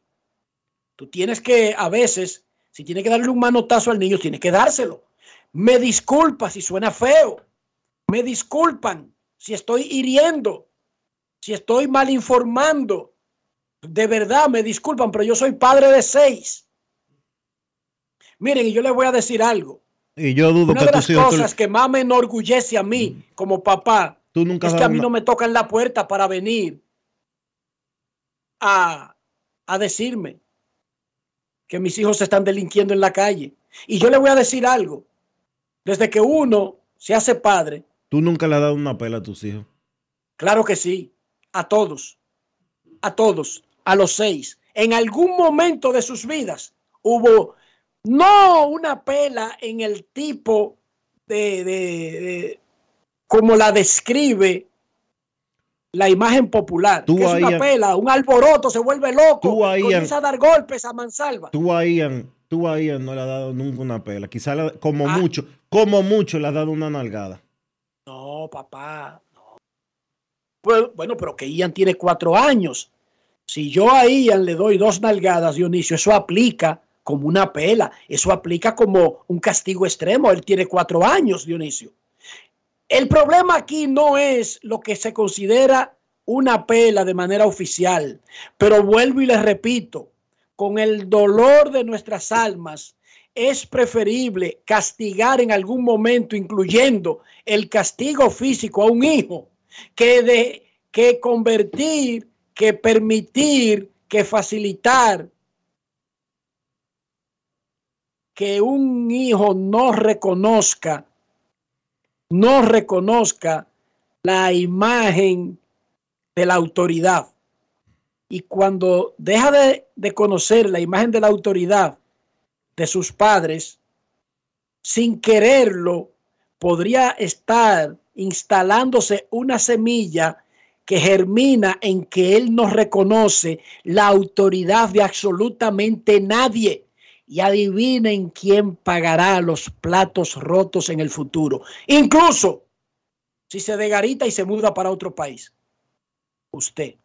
Tú tienes que, a veces, si tienes que darle un manotazo al niño, tienes que dárselo. Me disculpa si suena feo. Me disculpan si estoy hiriendo, si estoy mal informando. De verdad, me disculpan, pero yo soy padre de seis. Miren, y yo les voy a decir algo. Y yo dudo Una que de las cosas que más me enorgullece a mí como papá tú nunca es que a mí una- no me tocan la puerta para venir a, a decirme que mis hijos están delinquiendo en la calle. Y yo le voy a decir algo. Desde que uno se hace padre, Tú nunca le has dado una pela a tus hijos. claro que sí, a todos, a todos, a los seis. En algún momento de sus vidas hubo no una pela en el tipo de, de- de- como la describe la imagen popular. Tú que es una pela, un alboroto, se vuelve loco, Tú comienza a dar golpes a mansalva. Tú a Ian, tú a Ian no le has dado nunca una pela. Quizá como Ah. mucho, como mucho le has dado una nalgada. No, papá, no. Bueno, bueno, pero que Ian tiene cuatro años. Si yo a Ian le doy dos nalgadas, Dionisio, eso aplica como una pela. Eso aplica como un castigo extremo. Él tiene cuatro años, Dionisio. El problema aquí no es lo que se considera una pela de manera oficial, pero vuelvo y les repito, con el dolor de nuestras almas, es preferible castigar en algún momento, incluyendo el castigo físico a un hijo, que, de, que convertir, que permitir, que facilitar que un hijo no reconozca, no reconozca la imagen de la autoridad. Y cuando deja de, de conocer la imagen de la autoridad de sus padres, sin quererlo, podría estar instalándose una semilla que germina en que él no reconoce la autoridad de absolutamente nadie. Y adivinen quién pagará los platos rotos en el futuro. Incluso si se degarita y se muda para otro país. Usted.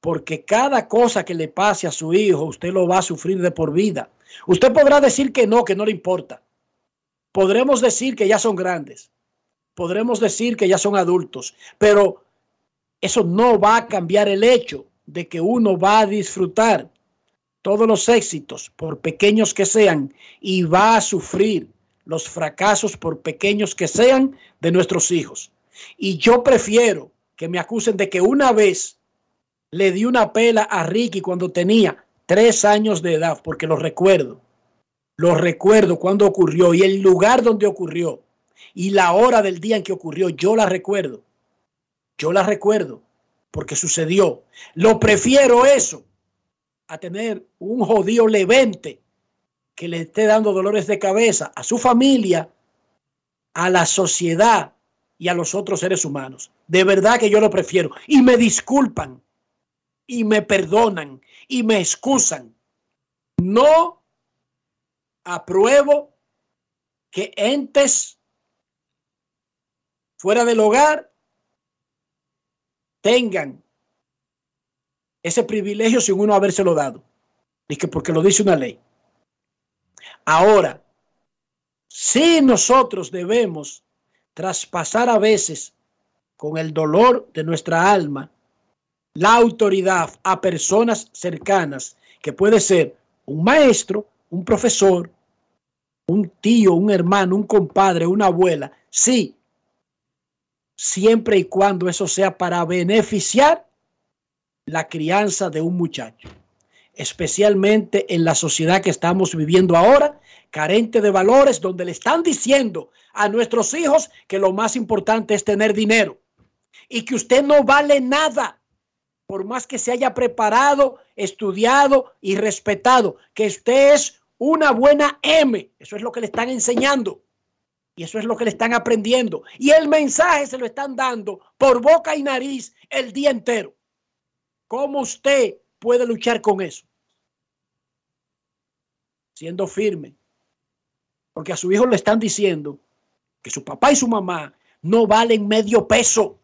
Porque cada cosa que le pase a su hijo, usted lo va a sufrir de por vida. Usted podrá decir que no, que no le importa. Podremos decir que ya son grandes. Podremos decir que ya son adultos. Pero eso no va a cambiar el hecho de que uno va a disfrutar todos los éxitos, por pequeños que sean, y va a sufrir los fracasos, por pequeños que sean, de nuestros hijos. Y yo prefiero que me acusen de que una vez le di una pela a Ricky cuando tenía tres años de edad, porque lo recuerdo. Lo recuerdo cuando ocurrió y el lugar donde ocurrió y la hora del día en que ocurrió. Yo la recuerdo. Yo la recuerdo porque sucedió. Lo prefiero eso a tener un jodido levente que le esté dando dolores de cabeza a su familia, a la sociedad y a los otros seres humanos. De verdad que yo lo prefiero. Y me disculpan, y me perdonan, y me excusan. No apruebo que entes fuera del hogar tengan ese privilegio sin uno habérselo dado. Y que porque lo dice una ley. Ahora, si nosotros debemos traspasar a veces con el dolor de nuestra alma la autoridad a personas cercanas, que puede ser un maestro, un profesor, un tío, un hermano, un compadre, una abuela, sí, siempre y cuando eso sea para beneficiar la crianza de un muchacho, especialmente en la sociedad que estamos viviendo ahora, carente de valores, donde le están diciendo a nuestros hijos que lo más importante es tener dinero y que usted no vale nada, por más que se haya preparado, estudiado y respetado, que usted es una buena M. Eso es lo que le están enseñando. Y eso es lo que le están aprendiendo. Y el mensaje se lo están dando por boca y nariz el día entero. ¿Cómo usted puede luchar con eso? Siendo firme. Porque a su hijo le están diciendo que su papá y su mamá no valen medio peso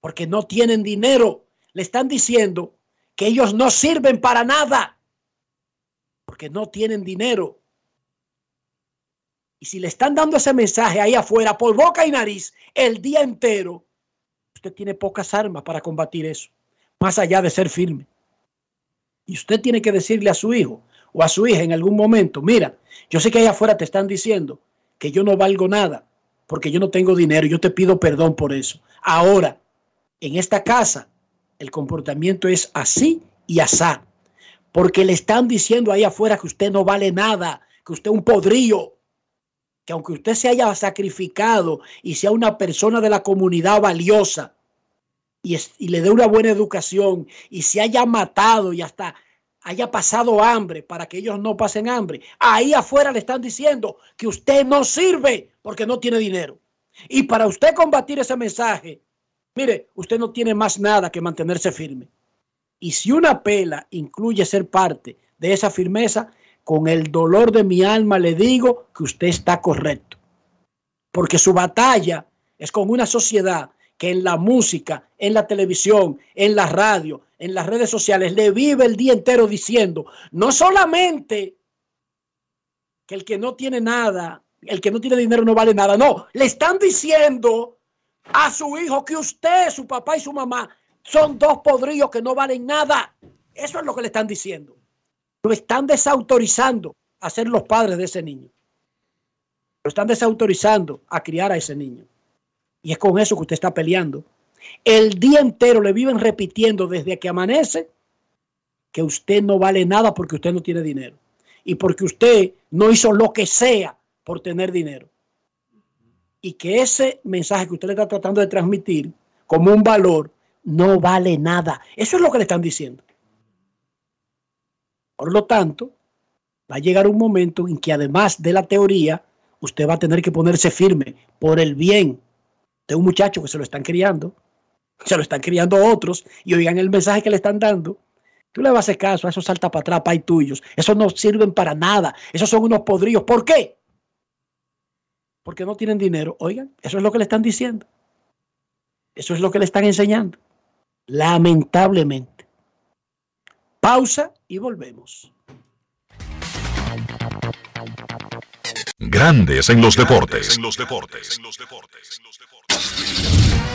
porque no tienen dinero. Le están diciendo que ellos no sirven para nada porque no tienen dinero. Y si le están dando ese mensaje ahí afuera por boca y nariz el día entero, usted tiene pocas armas para combatir eso, más allá de ser firme. Y usted tiene que decirle a su hijo o a su hija en algún momento, mira, yo sé que ahí afuera te están diciendo que yo no valgo nada porque yo no tengo dinero, yo te pido perdón por eso. Ahora, en esta casa, el comportamiento es así y asá, porque le están diciendo ahí afuera que usted no vale nada, que usted es un podrillo, que aunque usted se haya sacrificado y sea una persona de la comunidad valiosa y, le dé una buena educación y se haya matado y hasta haya pasado hambre para que ellos no pasen hambre, ahí afuera le están diciendo que usted no sirve porque no tiene dinero. Y para usted combatir ese mensaje, mire, usted no tiene más nada que mantenerse firme. Y si una pela incluye ser parte de esa firmeza, con el dolor de mi alma le digo que usted está correcto. Porque su batalla es con una sociedad que en la música, en la televisión, en la radio, en las redes sociales, le vive el día entero diciendo, no solamente que el que no tiene nada, el que no tiene dinero no vale nada, no, le están diciendo a su hijo que usted, su papá y su mamá son dos podrillos que no valen nada. Eso es lo que le están diciendo lo están desautorizando a ser los padres de ese niño. Lo están desautorizando a criar a ese niño. Y es con eso que usted está peleando. El día entero le viven repitiendo desde que amanece que usted no vale nada porque usted no tiene dinero. Y porque usted no hizo lo que sea por tener dinero. Y que ese mensaje que usted le está tratando de transmitir como un valor no vale nada. Eso es lo que le están diciendo. Por lo tanto, va a llegar un momento en que además de la teoría, usted va a tener que ponerse firme por el bien de un muchacho que se lo están criando, se lo están criando otros y oigan el mensaje que le están dando. Tú le vas a hacer caso a esos salta para atrás, pay tuyos. Esos no sirven para nada. Esos son unos podrillos. ¿Por qué? Porque no tienen dinero. Oigan, eso es lo que le están diciendo. Eso es lo que le están enseñando. Lamentablemente. Pausa y volvemos. Grandes en los deportes. Yeah.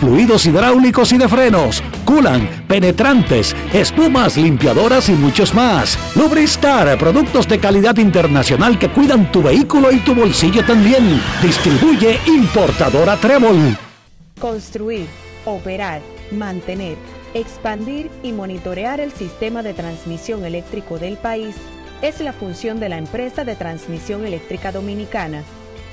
fluidos hidráulicos y de frenos, culan, penetrantes, espumas, limpiadoras y muchos más. Lubristar, productos de calidad internacional que cuidan tu vehículo y tu bolsillo también. Distribuye importadora Trébol. Construir, operar, mantener, expandir y monitorear el sistema de transmisión eléctrico del país es la función de la empresa de transmisión eléctrica dominicana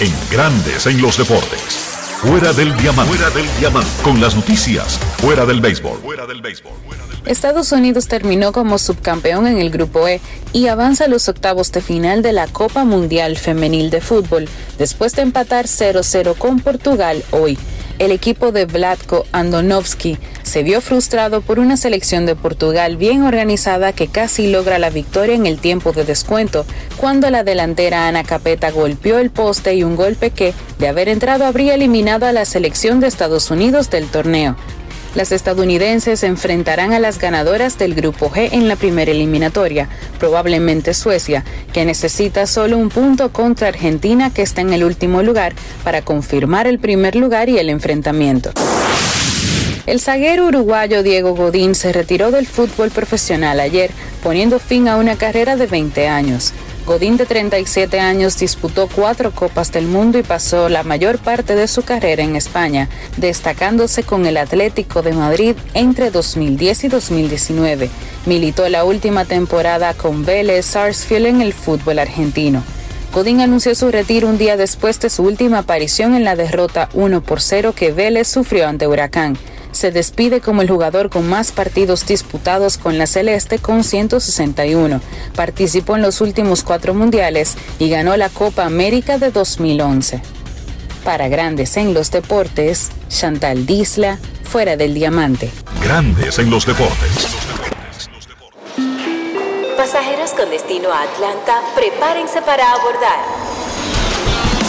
En Grandes en los Deportes. Fuera del diamante. Fuera del diamante. Con las noticias. Fuera del béisbol. Fuera del béisbol. Estados Unidos terminó como subcampeón en el Grupo E y avanza a los octavos de final de la Copa Mundial Femenil de Fútbol, después de empatar 0-0 con Portugal hoy. El equipo de Vlatko Andonovski se vio frustrado por una selección de Portugal bien organizada que casi logra la victoria en el tiempo de descuento, cuando la delantera Ana Capeta golpeó el poste y un golpe que, de haber entrado, habría eliminado a la selección de Estados Unidos del torneo. Las estadounidenses enfrentarán a las ganadoras del Grupo G en la primera eliminatoria, probablemente Suecia, que necesita solo un punto contra Argentina que está en el último lugar para confirmar el primer lugar y el enfrentamiento. El zaguero uruguayo Diego Godín se retiró del fútbol profesional ayer, poniendo fin a una carrera de 20 años. Godín de 37 años disputó cuatro Copas del Mundo y pasó la mayor parte de su carrera en España, destacándose con el Atlético de Madrid entre 2010 y 2019. Militó la última temporada con Vélez Sarsfield en el fútbol argentino. Godín anunció su retiro un día después de su última aparición en la derrota 1 por 0 que Vélez sufrió ante Huracán se despide como el jugador con más partidos disputados con la Celeste con 161. Participó en los últimos cuatro mundiales y ganó la Copa América de 2011. Para Grandes en los Deportes, Chantal Disla, fuera del diamante. Grandes en los Deportes. Pasajeros con destino a Atlanta, prepárense para abordar.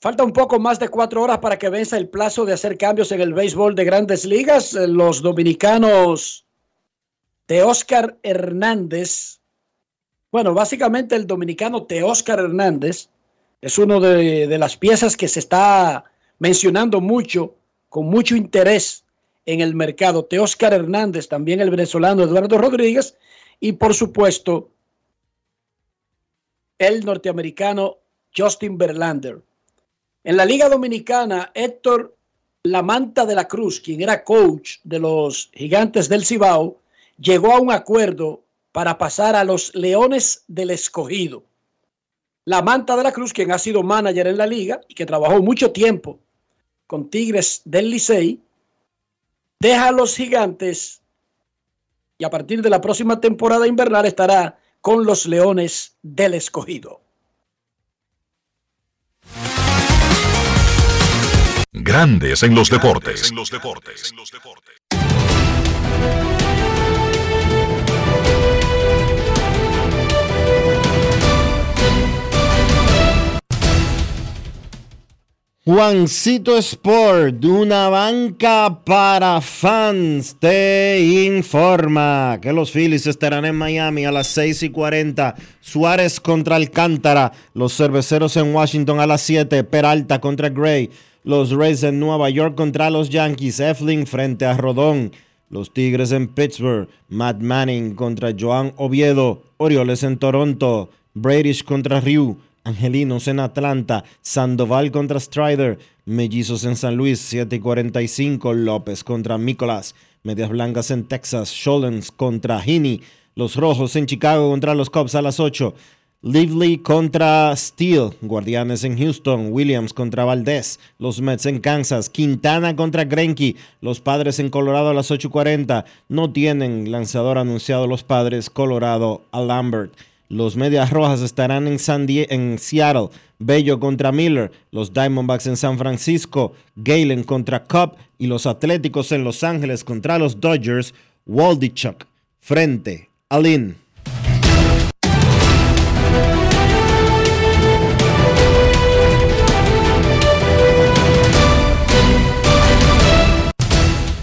Falta un poco más de cuatro horas para que venza el plazo de hacer cambios en el béisbol de grandes ligas. Eh, Los dominicanos Teóscar Hernández, bueno, básicamente el dominicano Teóscar Hernández es uno de, de las piezas que se está mencionando mucho, con mucho interés en el mercado. Teóscar Hernández, también el venezolano Eduardo Rodríguez y por supuesto el norteamericano Justin Verlander. En la Liga Dominicana, Héctor Lamanta de la Cruz, quien era coach de los Gigantes del Cibao, llegó a un acuerdo para pasar a los Leones del Escogido. Lamanta de la Cruz, quien ha sido manager en la liga y que trabajó mucho tiempo con Tigres del Licey, deja a los Gigantes y a partir de la próxima temporada invernal estará con los Leones del Escogido. Grandes en los deportes. Juancito Sport, una banca para fans, te informa que los Phillies estarán en Miami a las 6 y 40. Suárez contra Alcántara, los cerveceros en Washington a las 7. Peralta contra Gray, los Rays en Nueva York contra los Yankees. Eflin frente a Rodón. Los Tigres en Pittsburgh, Matt Manning contra Joan Oviedo. Orioles en Toronto, Bradish contra Ryu. Angelinos en Atlanta, Sandoval contra Strider, Mellizos en San Luis, 7 y 45, López contra Nicolás, Medias Blancas en Texas, Sholens contra Heaney, Los Rojos en Chicago contra los Cubs a las 8, Lively contra Steele, Guardianes en Houston, Williams contra Valdez, los Mets en Kansas, Quintana contra Greinke, los Padres en Colorado a las 8.40, no tienen lanzador anunciado los Padres, Colorado a Lambert. Los Medias Rojas estarán en, San Die en Seattle. Bello contra Miller. Los Diamondbacks en San Francisco. Galen contra Cobb. Y los Atléticos en Los Ángeles contra los Dodgers. Waldichuk frente a Lynn.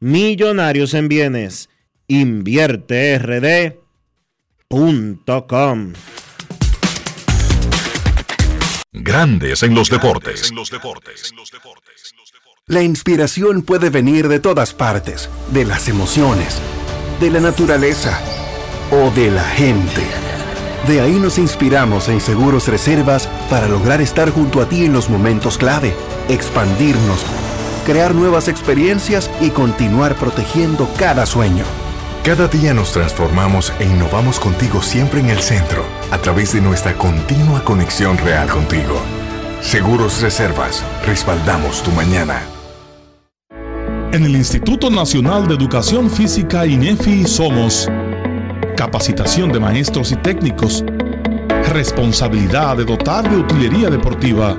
millonarios en bienes. InvierteRD.com Grandes en los deportes. La inspiración puede venir de todas partes, de las emociones, de la naturaleza o de la gente. De ahí nos inspiramos en Seguros Reservas para lograr estar junto a ti en los momentos clave, expandirnos, crear nuevas experiencias y continuar protegiendo cada sueño. Cada día nos transformamos e innovamos contigo siempre en el centro, a través de nuestra continua conexión real contigo. Seguros Reservas, respaldamos tu mañana. En el Instituto Nacional de Educación Física INEFI somos capacitación de maestros y técnicos, responsabilidad de dotar de utilería deportiva,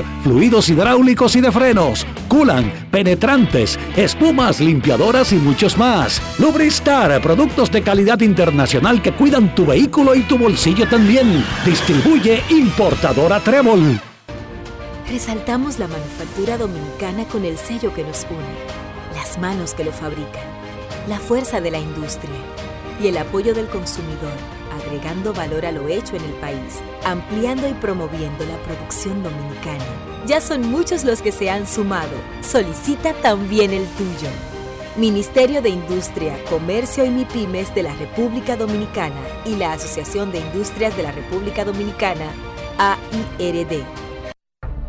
fluidos hidráulicos y de frenos, culan, penetrantes, espumas, limpiadoras y muchos más. Lubristar, productos de calidad internacional que cuidan tu vehículo y tu bolsillo también. Distribuye importadora Trébol. Resaltamos la manufactura dominicana con el sello que nos une, las manos que lo fabrican, la fuerza de la industria y el apoyo del consumidor agregando valor a lo hecho en el país, ampliando y promoviendo la producción dominicana. Ya son muchos los que se han sumado. Solicita también el tuyo. Ministerio de Industria, Comercio y MIPIMES de la República Dominicana y la Asociación de Industrias de la República Dominicana, AIRD.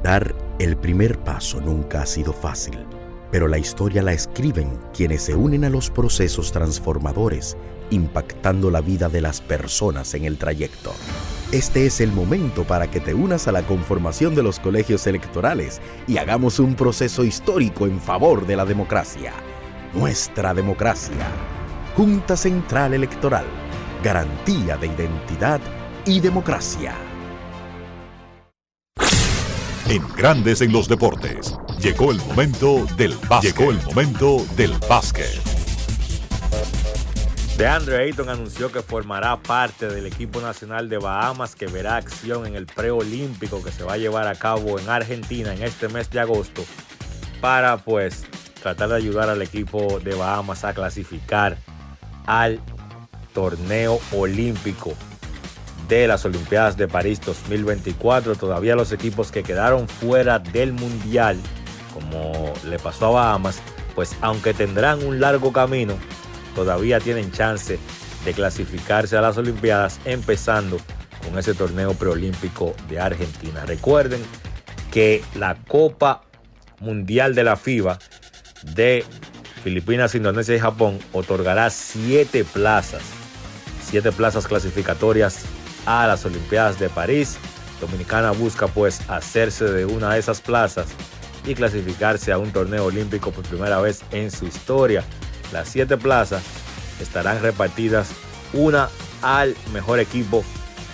Dar el primer paso nunca ha sido fácil, pero la historia la escriben quienes se unen a los procesos transformadores impactando la vida de las personas en el trayecto. Este es el momento para que te unas a la conformación de los colegios electorales y hagamos un proceso histórico en favor de la democracia. Nuestra democracia. Junta Central Electoral. Garantía de identidad y democracia. En Grandes en los Deportes. Llegó el momento del básquet. Llegó el momento del básquet. DeAndre Ayton anunció que formará parte del equipo nacional de Bahamas que verá acción en el preolímpico que se va a llevar a cabo en Argentina en este mes de agosto para pues tratar de ayudar al equipo de Bahamas a clasificar al torneo olímpico de las Olimpiadas de París 2024. Todavía los equipos que quedaron fuera del Mundial, como le pasó a Bahamas, pues aunque tendrán un largo camino, todavía tienen chance de clasificarse a las Olimpiadas, empezando con ese torneo preolímpico de Argentina. Recuerden que la Copa Mundial de la FIBA de Filipinas, Indonesia y Japón otorgará siete plazas, siete plazas clasificatorias a las Olimpiadas de París. Dominicana busca pues hacerse de una de esas plazas y clasificarse a un torneo olímpico por primera vez en su historia. Las siete plazas estarán repartidas una al mejor equipo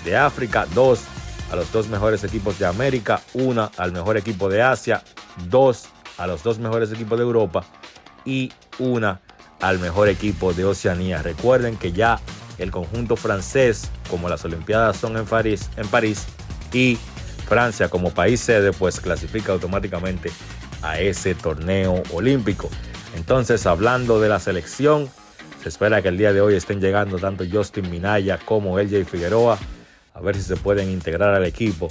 de África, dos a los dos mejores equipos de América, una al mejor equipo de Asia, dos a los dos mejores equipos de Europa y una al mejor equipo de Oceanía. Recuerden que ya el conjunto francés, como las Olimpiadas son en París, en París y Francia como país sede, pues clasifica automáticamente a ese torneo olímpico. Entonces, hablando de la selección, se espera que el día de hoy estén llegando tanto Justin Minaya como LJ Figueroa, a ver si se pueden integrar al equipo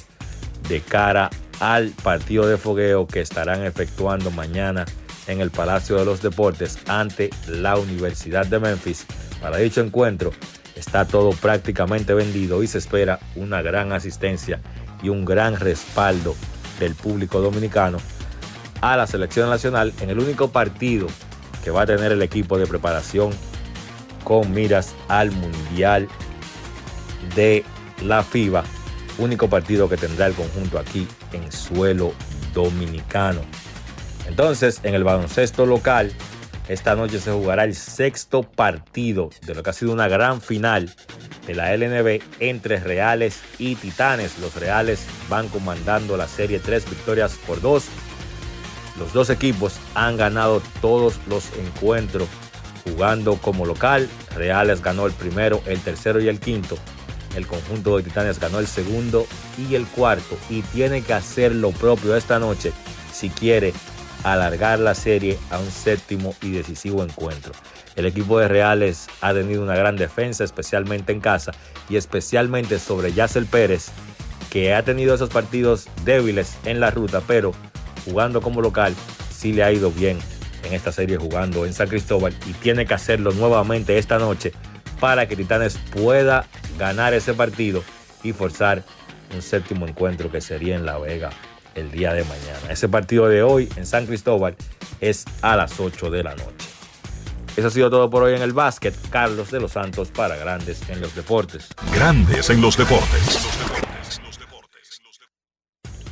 de cara al partido de fogueo que estarán efectuando mañana en el Palacio de los Deportes ante la Universidad de Memphis. Para dicho encuentro está todo prácticamente vendido y se espera una gran asistencia y un gran respaldo del público dominicano a la selección nacional en el único partido que va a tener el equipo de preparación con miras al Mundial de la FIBA. Único partido que tendrá el conjunto aquí en suelo dominicano. Entonces, en el baloncesto local, esta noche se jugará el sexto partido de lo que ha sido una gran final de la LNB entre Reales y Titanes. Los Reales van comandando la serie tres victorias por dos. Los dos equipos han ganado todos los encuentros jugando como local. Reales ganó el primero, el tercero y el quinto. El conjunto de Titanes ganó el segundo y el cuarto y tiene que hacer lo propio esta noche si quiere alargar la serie a un séptimo y decisivo encuentro. El equipo de Reales ha tenido una gran defensa, especialmente en casa y especialmente sobre Yacel Pérez, que ha tenido esos partidos débiles en la ruta, pero jugando como local sí le ha ido bien en esta serie jugando en San Cristóbal y tiene que hacerlo nuevamente esta noche para que Titanes pueda ganar ese partido y forzar un séptimo encuentro que sería en La Vega el día de mañana. Ese partido de hoy en San Cristóbal es a las 8 de la noche. Eso ha sido todo por hoy en el básquet. Carlos de los Santos para Grandes en los Deportes. Grandes en los Deportes.